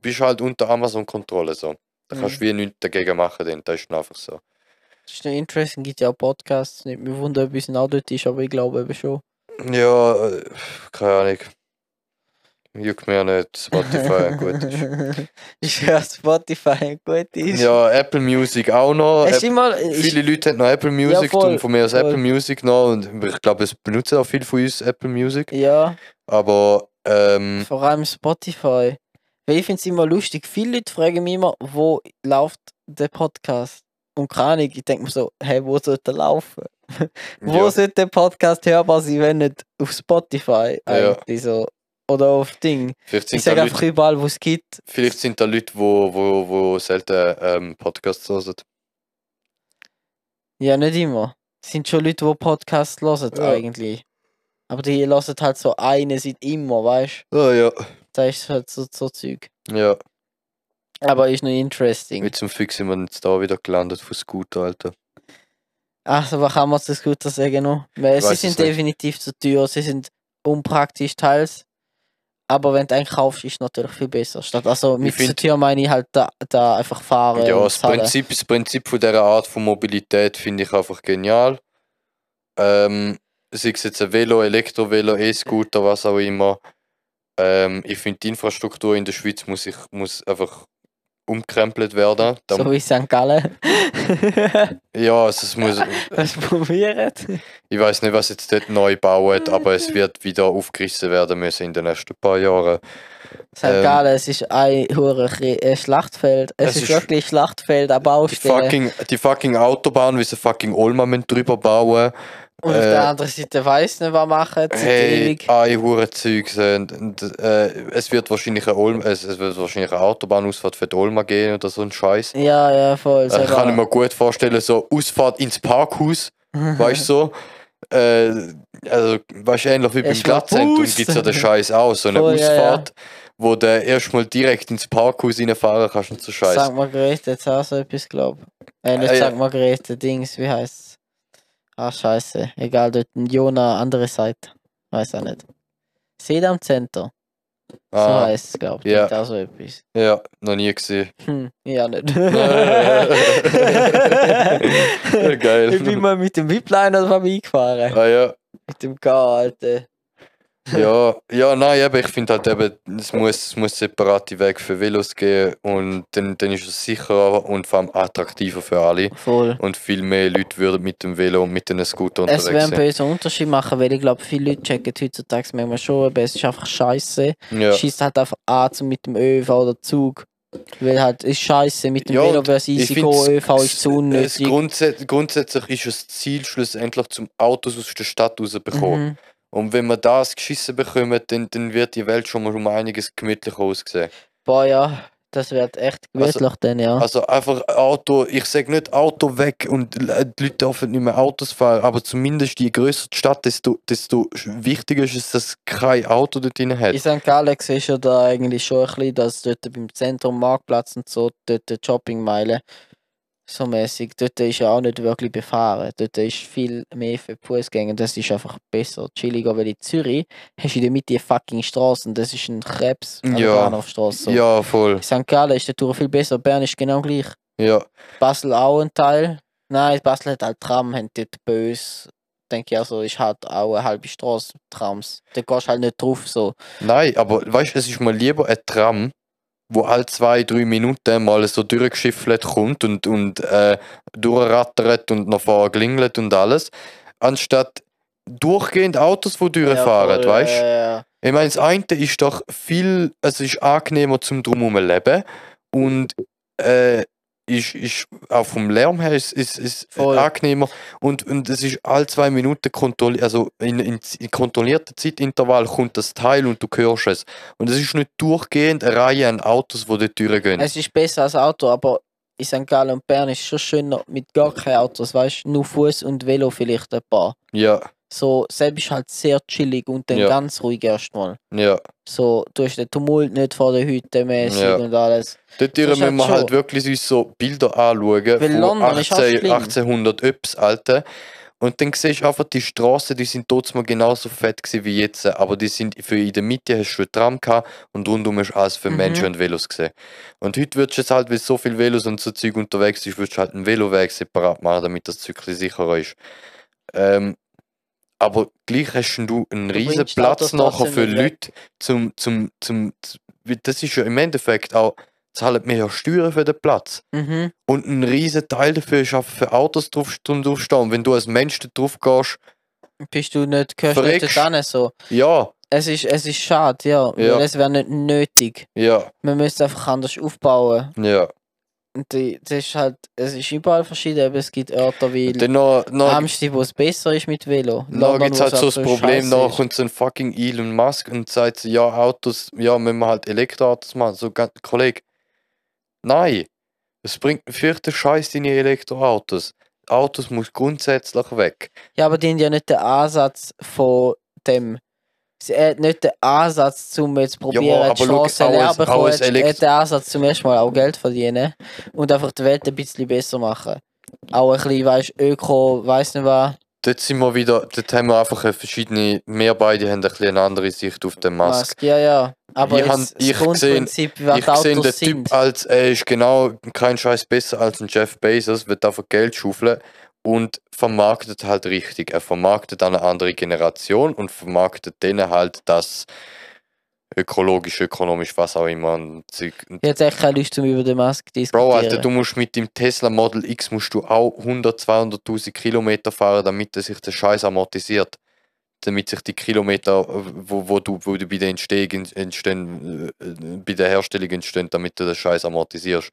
A: bist halt unter Amazon-Kontrolle so. Da kannst du
B: Mhm.
A: wie nichts dagegen machen, denn das ist einfach so.
B: das ist noch interesting, gibt ja auch Podcasts. Nicht mehr wundern, ob es auch dort ist, aber ich glaube eben schon.
A: Ja, äh, keine Ahnung. Juckt mir ja nicht, Spotify gut ist.
B: ist ja Spotify gut ist.
A: Ja, Apple Music auch noch.
B: Es ist
A: App-
B: immer. Ist,
A: Viele Leute haben noch Apple Music,
B: voll,
A: und von mir aus
B: voll.
A: Apple Music noch und ich glaube, es benutzen auch viele von uns Apple Music.
B: ja,
A: Aber ähm,
B: vor allem Spotify. Weil ich finde es immer lustig. Viele Leute fragen mich immer, wo läuft der Podcast? Und keine Ahnung, ich denke mir so, hey, wo sollte er laufen? Wo
A: ja,
B: sollte der Podcast hörbar sein, wenn nicht auf Spotify
A: Ja.
B: eigentlich so? Oder auf Ding.
A: vielleicht,
B: Ich
A: sind
B: sage einfach
A: Leute,
B: überall, wo es gibt.
A: vielleicht sind da Leute, wo, wo, wo selten ähm, Podcasts hören.
B: Ja, nicht immer. Es sind schon Leute, die Podcasts hören
A: Ja.
B: eigentlich. Aber die hören halt so eine seit immer, weißt du?
A: Ah ja,
B: Da ist halt so, so Zeug.
A: ja.
B: Aber ist noch interesting.
A: Mit zum Fix sind wir jetzt da wieder gelandet von Scooter, Alter.
B: Ach, aber kann man das gut sagen noch? Weil sie sind definitiv zu teuer, sie sind unpraktisch teils. Aber wenn du einen kaufst, ist es natürlich viel besser. Statt also mit zu
A: find-
B: teuer meine ich halt da, da einfach fahren
A: Ja, das
B: zahlen.
A: Prinzip, das Prinzip von dieser Art von Mobilität finde ich einfach genial. Ähm, sei es jetzt ein Velo, Elektrovelo, E-Scooter, was auch immer. Ähm, ich finde, die Infrastruktur in der Schweiz muss, ich, muss einfach umkrempelt werden. Da,
B: So wie St. Gallen.
A: ja, also es muss,
B: Was probiert?
A: ich weiß nicht, was jetzt dort neu bauen, aber es wird wieder aufgerissen werden müssen in den nächsten paar Jahren.
B: St.
A: Ähm,
B: Gallen, es ist ein hure Schlachtfeld. Es,
A: Es
B: ist,
A: ist-
B: wirklich Schlachtfeld an
A: Die
B: Baustellen.
A: fucking, die fucking Autobahn, wie sie fucking Olma drüber bauen.
B: Und auf
A: äh,
B: der anderen Seite weiss nicht, was machen.
A: Hey, ein hure Zeug und, und äh, es wird wahrscheinlich eine Olma, es, es wird wahrscheinlich eine Autobahnausfahrt für die Olma gehen oder so ein Scheiß.
B: Ja, ja, voll.
A: Äh, kann ich mir gut vorstellen, so Ausfahrt ins Parkhaus, weißt du so. Äh, also, weißt du, ähnlich wie beim Glattzentrum gibt es ja den Scheiß auch, so eine
B: Voll, ja, ja.
A: Ausfahrt, wo du erstmal direkt ins Parkhaus reinfahren kannst und so Scheiß.
B: St. Margrethe jetzt auch so etwas, glaub Äh, nicht
A: Äh, ja.
B: St. Margrethe, Dings, wie heißt Ah, scheiße. Egal, dort ein Jona, andere Seite. Weiß auch nicht. Sedam Center. So
A: Ah,
B: heißt es, glaub ich.
A: ja.
B: Auch so etwas.
A: ja, noch nie gesehen.
B: Hm, ja, nicht.
A: Geil.
B: Ich bin mal mit dem Whipliner vorbeigefahren.
A: Ah ja.
B: Mit dem K, Alter.
A: Ja, ja, nein, eben, ich finde halt eben, es muss, es muss separate Wege für Velos geben und dann, dann ist es sicherer und vor allem attraktiver für alle.
B: Voll.
A: Und viel mehr Leute würden mit dem Velo und mit den Scooter
B: Es wäre
A: unterwegs
B: ein
A: sein.
B: böser Unterschied machen, weil ich glaube, viele Leute checken heutzutage manchmal schon, aber es ist einfach scheiße.
A: Ja.
B: Schießt halt einfach an zum mit dem ÖV oder Zug. Weil halt ist scheiße mit dem
A: Ja,
B: Velo go,
A: finde,
B: ÖV ist zu
A: es
B: unnötig.
A: grundsätzlich, grundsätzlich ist das Ziel schlussendlich zum Autos aus der Stadt rausbekommen.
B: Mhm.
A: Und wenn wir das geschissen bekommen, dann, dann wird die Welt schon mal um einiges gemütlicher aussehen.
B: Boah, ja, das wird echt gemütlich dann, ja.
A: Also einfach Auto, ich sage nicht Auto weg und die Leute dürfen nicht mehr Autos fahren, aber zumindest je größer die Stadt, desto, desto wichtiger ist es, dass kein Auto dort drin hat.
B: In St. Gallen siehst du da eigentlich schon ein bisschen, dass dort beim Zentrum, Marktplatz und so, dort die Shoppingmeile, so mäßig, dort ist ja auch nicht wirklich befahren. Dort ist viel mehr für Fußgänger, das ist einfach besser, chilliger, weil in Zürich hast du in der Mitte eine fucking Straße und das ist ein Krebs an der
A: Ja.
B: Bahnhofstraße. So.
A: Ja, voll.
B: St. Gallen ist der Tour viel besser, Bern ist genau gleich.
A: Ja,
B: Basel auch ein Teil. Nein, Basel hat halt Tram, haben dort böse. Denke ich also, ist halt auch eine halbe Straße Trams. Da gehst du halt nicht drauf so.
A: nein, aber weißt du, es ist mal lieber ein Tram, wo alle zwei, drei Minuten mal so durchgeschiffelt kommt und, und äh, durchrattert und noch vorher klingelt und alles, anstatt durchgehend Autos, die durchfahren,
B: voll,
A: weißt du?
B: Ja, ja.
A: Ich meine, das eine ist doch viel, es ist angenehmer zum drumherum leben und äh, ist, ist auch vom Lärm her ist, ist, ist
B: Voll.
A: angenehmer und, und es ist alle zwei Minuten kontrolliert, also in, in, in kontrollierten Zeitintervall kommt das Teil und du hörst es. Und es ist nicht durchgehend eine Reihe an Autos, die dort durchgehen.
B: Es ist besser als Auto, aber in St. Gallen und Bern ist es schon schöner mit gar keinen Autos, weißt du, nur Fuß und Velo vielleicht ein paar.
A: ja,
B: So, selbst ist halt sehr chillig und dann
A: Ja.
B: ganz ruhig erstmal.
A: ja.
B: So, du hast den Tumult nicht vor der Hütte mäßig
A: Ja.
B: und alles.
A: Dort
B: Das ist
A: müssen
B: halt
A: wir halt wirklich uns so Bilder anschauen
B: Weil
A: von
B: London ist auch
A: 18,
B: schlimm.
A: 1800 Öps, Alter. Und dann siehst du einfach, die Straßen, die sind trotzdem mal genauso fett gewesen wie jetzt. Aber die sind für in der Mitte hast du schon Tram gehabt und rundum hast du alles für
B: Mhm.
A: Menschen und Velos gesehen. Und heute würdest du jetzt halt, weil so viele Velos und so Zeug unterwegs ist, würdest du halt einen Veloweg separat machen, damit das bisschen sicherer ist. Ähm, aber gleich hast du einen riesen Platz nachher für. Leute, zum, zum, zum, das ist ja im Endeffekt auch, zahlen wir ja Steuern für den Platz.
B: Mhm.
A: Und ein riesen Teil dafür ist einfach für Autos drauf, draufstehen. Wenn du als Mensch da drauf gehst,
B: Bist du nicht, gehörst du nicht so.
A: ja,
B: Es ist, es ist schade, ja.
A: Ja.
B: Weil es wäre nicht nötig.
A: ja,
B: Man müsste einfach anders aufbauen.
A: ja.
B: Die, das ist halt, es ist überall verschieden, aber es gibt Orte wie
A: noch, noch,
B: Amsterdam, wo es besser ist mit Velo.
A: noch
B: London,
A: gibt es halt so das Problem, noch kommt so ein fucking Elon Musk und sagt, so, ja, Autos, ja, müssen wir halt Elektroautos machen. So, Kollege, nein, es bringt für den Scheiß deine Elektroautos. Autos muss grundsätzlich weg.
B: Ja, aber die haben ja nicht den Ansatz von dem. Sie hat nicht den Ansatz, um jetzt probieren,
A: aber
B: die Chance
A: auch als
B: Er hat
A: Elekt-
B: den Ansatz zum ersten Mal auch Geld verdienen und einfach die Welt ein bisschen besser machen. Auch ein bisschen, weißt Öko, weiss nicht was.
A: Dort sind wir wieder, dort haben wir einfach verschiedene, wir beide haben ein bisschen eine andere Sicht auf den Musk.
B: Musk. Ja, ja. Aber
A: Ich
B: jetzt
A: ich
B: was
A: Ich
B: die
A: sehe den Typ als, er ist genau kein Scheiß besser als ein Jeff Bezos, wird einfach Geld schaufeln und vermarktet halt richtig. Er vermarktet an eine andere Generation und vermarktet denen halt das ökologisch, ökonomisch, was auch immer. Zeug. Und
B: Jetzt echt keine Lust, um über den Musk zu diskutieren.
A: Bro, Alter, du musst mit dem Tesla Model X musst du auch 100, 200.000 Kilometer fahren, damit er sich der Scheiß amortisiert. Damit sich die Kilometer, wo, wo, du, wo du bei der Entstehung entstehen, äh, äh, bei der Herstellung entstehen, damit du den Scheiß amortisierst.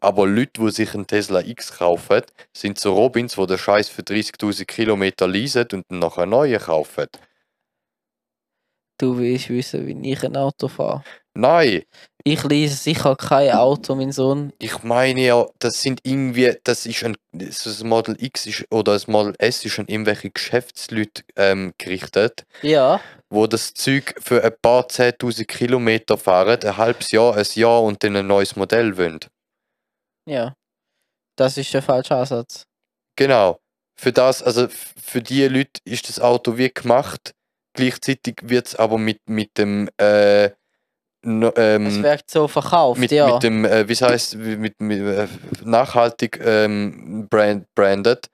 A: Aber Leute, die sich einen Tesla X kaufen, sind so Robins, die den Scheiß für 30.000 Kilometer leasen und dann nachher einen neuen kaufen.
B: Du willst wissen, wie ich ein Auto fahre.
A: Nein,
B: Ich lese sicher kein Auto, mein Sohn.
A: ich meine ja, das sind irgendwie, das ist ein, das Model X ist, oder das Model S ist an irgendwelche Geschäftsleute ähm, gerichtet,
B: Ja,
A: wo das Zeug für ein paar 10.000 Kilometer fahren, ein halbes Jahr, ein Jahr und dann ein neues Modell wollen.
B: Ja. Das ist der falsche Ansatz.
A: Genau. Für das, also für die Leute ist das Auto wie gemacht. Gleichzeitig wird es aber mit, mit dem äh, no,
B: Es
A: ähm,
B: wird so verkauft,
A: mit,
B: ja.
A: mit dem, äh, wie heißt mit, mit äh, nachhaltig ähm, brand, branded,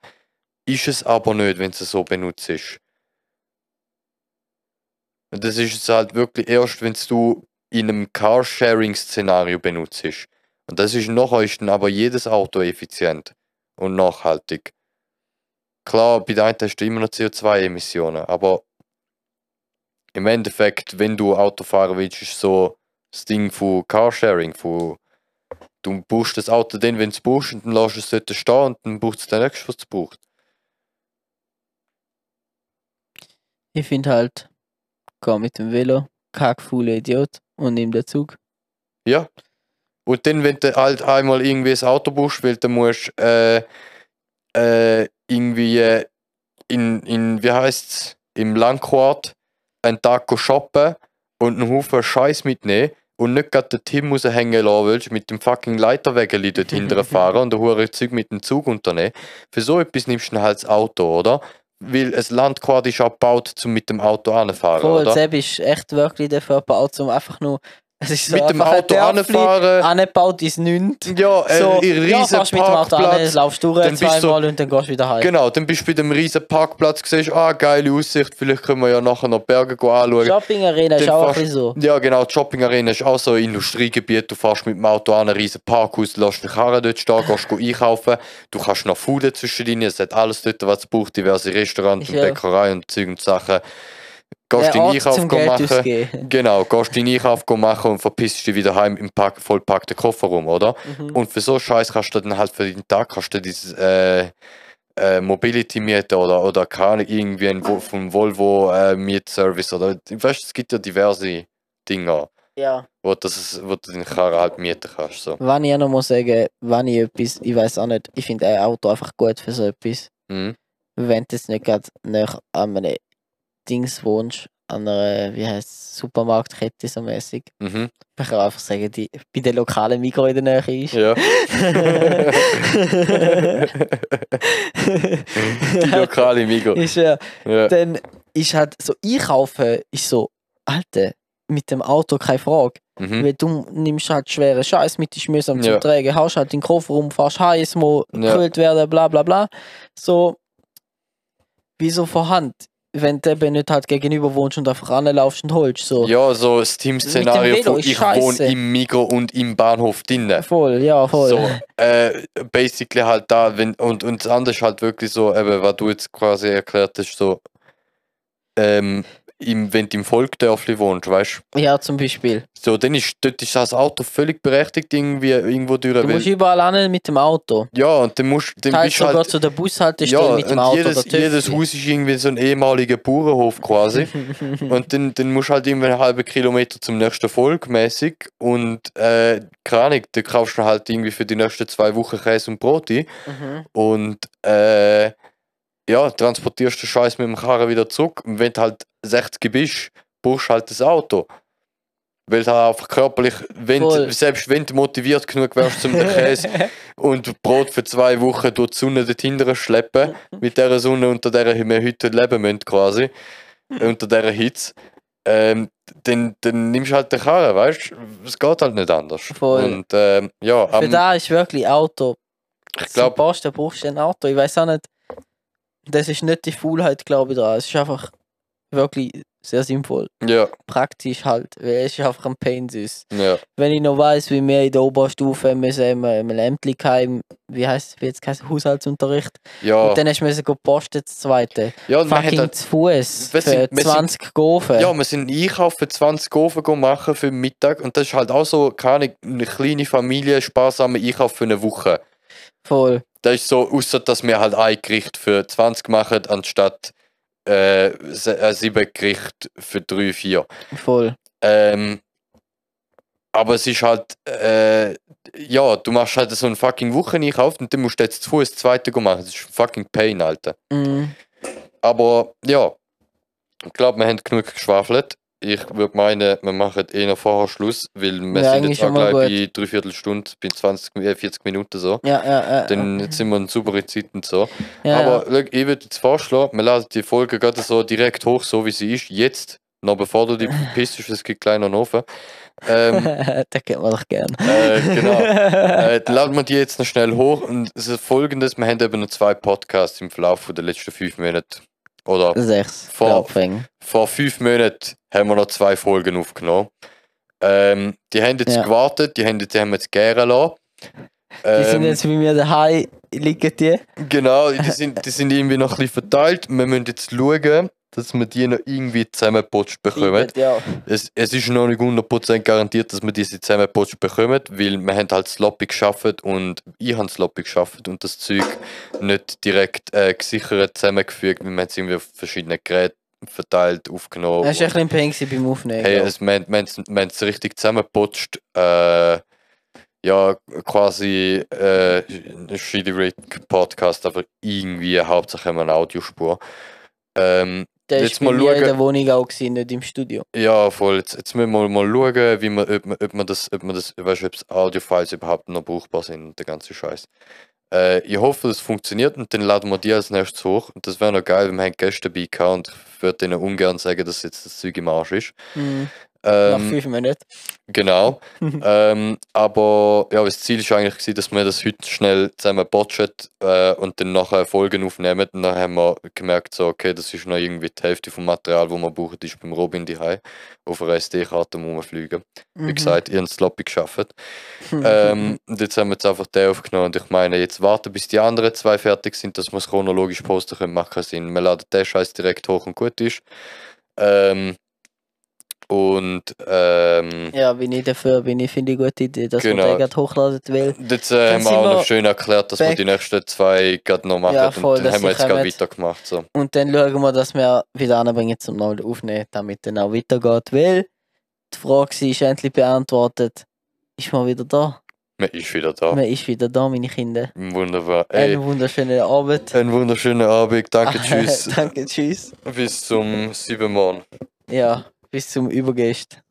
A: ist es aber nicht, wenn es so benutzt ist. Das ist es halt wirklich erst, wenn du in einem Carsharing-Szenario benutzt. Und das ist ist dann aber jedes Auto effizient und nachhaltig. Klar, bei der einen hast du immer noch CO2-Emissionen, aber im Endeffekt, wenn du Auto fahren willst, ist so das Ding von Carsharing, von du buchst das Auto dann, wenn du es brauchst, und dann lässt du es dort stehen und dann braucht es dann nächstes, was es braucht.
B: Ich finde halt, geh mit dem Velo, kackfauler Idiot und nimm den Zug.
A: Ja. Und dann, wenn du halt einmal irgendwie ein Auto brauchst, weil du musst äh, äh, irgendwie äh, in, in, wie heißt's, im Landquart einen Tag shoppen und einen Haufen Scheiß mitnehmen und nicht gerade den Tim raushängen lassen willst, mit dem fucking Leiterwägeli dort hinterher fahren und ein hure Zeug mit dem Zug unternehmen. Für so etwas nimmst du dann halt das Auto, oder? Weil ein Landquart ist abgebaut, um mit dem Auto anzufahren,
B: Voll,
A: oder?
B: Sepp ist echt wirklich dafür gebaut, um einfach nur. So
A: Mit dem Auto anfahren.
B: Angebaut ist nichts.
A: Ja, äh,
B: So,
A: ein
B: ja,
A: riesen
B: fährst mit dem Auto an, laufst durch
A: dann bist du so-
B: zweimal und dann gehst du wieder heim.
A: Genau, dann bist du bei dem riesen Parkplatz, siehst, ah, geile Aussicht, vielleicht können wir ja nachher noch Berge anschauen.
B: Shopping Arena ist auch ein so.
A: Ja, genau, die Shopping Arena ist auch so ein Industriegebiet. Du fährst mit dem Auto an ein riesen Parkhaus, lässt den Karren dort stehen, gehst go einkaufen. Du kannst noch Food zwischendrin, es hat alles dort, was es braucht, diverse Restaurants und
B: Ja.
A: Bäckerei und Zeug und Sachen. Gehst deinen Einkauf machen. Genau, gehst deinen Einkauf machen und verpisst dich wieder heim im Park, vollpackten Kofferraum, oder?
B: Mhm.
A: Und für so Scheiß kannst du dann halt für den Tag kannst du dieses äh, äh, Mobility mieten oder, oder keine irgendwie ein Vo- vom Volvo äh, Mietservice oder weißt du, es gibt ja diverse Dinger,
B: Ja.
A: wo, das, wo du den Karren halt mieten kannst. So.
B: Wenn ich noch muss sagen, wenn ich etwas, ich weiß auch nicht, ich finde ein Auto einfach gut für so etwas.
A: Mhm.
B: Wenn du jetzt nicht gerade nach an einem Dings wohnst, an einer, wie heißt Supermarktkette so mäßig.
A: Mhm.
B: Ich kann einfach sagen, die bei der lokalen Mikro in der Nähe ist.
A: Ja. Die lokale Migo.
B: ist ja,
A: Ja.
B: dann ist halt so einkaufen, ist so, Alter, mit dem Auto keine Frage.
A: Mhm.
B: Weil du nimmst halt schwere Scheiß mit, ist mühsam
A: Ja.
B: zu tragen, haust halt den Kofferraum, fährst heim, es muss
A: Ja.
B: gekühlt werden, bla bla bla. So, wieso vorhand, wenn du eben nicht halt gegenüber wohnst und einfach ranlaufst und holst, so.
A: Ja, so das Team-Szenario von ich wohne
B: scheisse.
A: im Migro und im Bahnhof drinnen.
B: Voll, ja, voll.
A: So, äh, basically halt da, wenn, und, und das andere ist halt wirklich so, eben, was du jetzt quasi erklärt hast, so, ähm, im, wenn du im Volkdörfli wohnst, weißt
B: Ja, zum Beispiel.
A: du, so, dann ist, dort ist das Auto völlig berechtigt, irgendwie, irgendwo durch,
B: Du musst überall hin mit dem Auto.
A: ja, und dann musst, dann
B: Teils
A: bist du
B: sogar
A: halt,
B: zu der Bushaltestelle
A: ja,
B: mit dem Auto.
A: jedes, jedes. Haus ist irgendwie so ein ehemaliger Bauernhof quasi. Und dann, dann musst du halt irgendwie einen halben Kilometer zum nächsten Volk mäßig und äh, keine Ahnung, da kaufst du halt irgendwie für die nächsten zwei Wochen Käse und Brot ein
B: Mhm.
A: und äh, ja, transportierst den Scheiß mit dem Karren wieder zurück und wenn du halt 60 bist, brauchst du halt das Auto. Weil du halt einfach körperlich, wenn du, selbst wenn du motiviert genug wärst zum Käse und Brot für zwei Wochen durch die Sonne dort hinterher schleppen, mit der Sonne, unter der wir heute leben müssen quasi, unter dieser Hitze, ähm, dann, dann nimmst du halt den Karren, weißt du? Es geht halt nicht anders.
B: Voll.
A: Und ähm, ja,
B: Für da ist wirklich Auto.
A: ich glaube,
B: Posten brauchst du ein Auto. Ich weiß auch nicht. Das ist nicht die Faulheit, glaube ich, dran. Es ist einfach wirklich sehr sinnvoll.
A: Ja,
B: Praktisch halt, weil es ist einfach ein Pain sonst.
A: ja.
B: Wenn ich noch weiss, wie wir in der Oberstufe müssen im, im Lämplikheim, wie heisst es, wie jetzt geheißen, Haushaltsunterricht.
A: Ja,
B: Und dann hast du müssen posten, das zweite.
A: ja und
B: Fucking
A: dann,
B: zu Fuß für
A: sind- wir sind-
B: 20 Gofen.
A: ja, wir sind einkaufen, 20 Gofen go machen für den Mittag und das ist halt auch so, keine eine kleine Familie, sparsamer Einkauf für eine Woche.
B: Voll.
A: Das ist so, außer dass wir halt ein Gericht für 20 machen, anstatt äh, sieben Gerichte für 3, 4.
B: Voll.
A: Ähm, aber es ist halt, äh, ja, du machst halt so einen fucking Wocheneinkauf und dann musst du jetzt zu Fuß zweite machen. Das ist ein fucking Pain, Alter.
B: Mhm.
A: Aber ja, ich glaube, wir haben genug geschwafelt. Ich würde meinen, wir machen eh noch vorher Schluss, weil wir
B: Ja,
A: sind jetzt auch gleich bei dreiviertel Stunde, bei 20, äh, 40 Minuten so.
B: Ja, ja, ja.
A: Dann jetzt sind wir in saubere Zeit und so.
B: ja,
A: Aber schau, ich würde jetzt vorschlagen, wir laden die Folge gerade so direkt hoch, so wie sie ist. Jetzt, noch bevor du die verpisst, es gibt einen Ofen. Ähm,
B: ja. das kennt man doch gern.
A: äh, genau. Äh, dann laden wir die jetzt noch schnell hoch. Und es ist folgendes: Wir haben eben noch zwei Podcasts im Verlauf der letzten fünf Monate. Oder
B: Sechs.
A: Vor- vor fünf Monaten haben wir noch zwei Folgen aufgenommen. Ähm, die haben jetzt
B: Ja.
A: gewartet, die haben, die haben jetzt gären lassen.
B: Die sind
A: Ähm,
B: jetzt bei mir daheim, liegen die.
A: Genau, die sind, die sind irgendwie noch ein bisschen verteilt. Wir müssen jetzt schauen, dass wir die noch irgendwie zusammengeputscht bekommen.
B: Ja.
A: Es, es ist noch nicht 100% garantiert, dass wir diese zusammengeputscht bekommen, weil wir haben halt sloppy geschafft und ich habe sloppy geschafft und das Zeug nicht direkt äh, gesichert zusammengefügt, wir haben es irgendwie auf verschiedene Geräte verteilt, aufgenommen.
B: Das war ein bisschen beim Aufnehmen.
A: Hey, es, wir, wir, wir haben es richtig zusammengeputscht. Äh, ja, quasi äh, ein Shitty Rick Podcast, aber irgendwie hauptsächlich eine Audiospur. Ähm,
B: Der
A: jetzt
B: ist bei
A: mal
B: mir in
A: schauen.
B: der Wohnung auch gewesen, nicht im Studio.
A: ja, voll. Jetzt, jetzt müssen wir mal schauen, wie man, ob, man, ob man das, ob man das, weißt du, ob das Audiofiles überhaupt noch brauchbar sind und der ganze Scheiß. Äh, ich hoffe, das funktioniert und dann laden wir die als nächstes hoch. Und das wäre noch geil, wenn wir haben Gäste dabei gehabt und ich würde denen ungern sagen, dass jetzt das Zeug im Arsch ist.
B: Mhm. Nach
A: Ähm,
B: fünf Minuten.
A: Genau. ähm, aber ja, das Ziel war eigentlich, gewesen, dass wir das heute schnell zusammen botchen äh, und dann nachher Folgen aufnehmen. Und dann haben wir gemerkt, so, okay, das ist noch irgendwie die Hälfte vom Material, das wir brauchen, ist beim Robin die auf einer SD-Karte rumfliegen.
B: Mhm.
A: Wie gesagt, ich habe es sloppy geschafft. ähm, und jetzt haben wir jetzt einfach den aufgenommen und ich meine, jetzt warten, bis die anderen zwei fertig sind, dass wir es chronologisch posten können, macht keinen Sinn. Wir laden den Scheiß direkt hoch und gut ist. Ähm, und ähm,
B: Ja, bin ich dafür, bin ich, finde ich eine gute Idee, dass
A: Genau.
B: man den gerade hochladen will.
A: Jetzt äh, haben wir auch noch
B: wir
A: schön erklärt, dass wir
B: back.
A: die nächsten zwei gerade noch machen
B: Ja, voll,
A: und dann haben wir jetzt gerade weitergemacht. So.
B: Und dann schauen wir, dass wir wieder anbringen zum neu aufnehmen, damit dann auch weitergeht. Weil die Frage ist endlich beantwortet. Ist man wieder da?
A: Man ist wieder da.
B: Man ist wieder da, meine Kinder.
A: Wunderbar. Ey,
B: Einen wunderschönen Abend.
A: einen wunderschönen Abend. Danke, tschüss.
B: Danke, tschüss.
A: Bis zum 7. Morgen.
B: Ja, bis zum Übergest.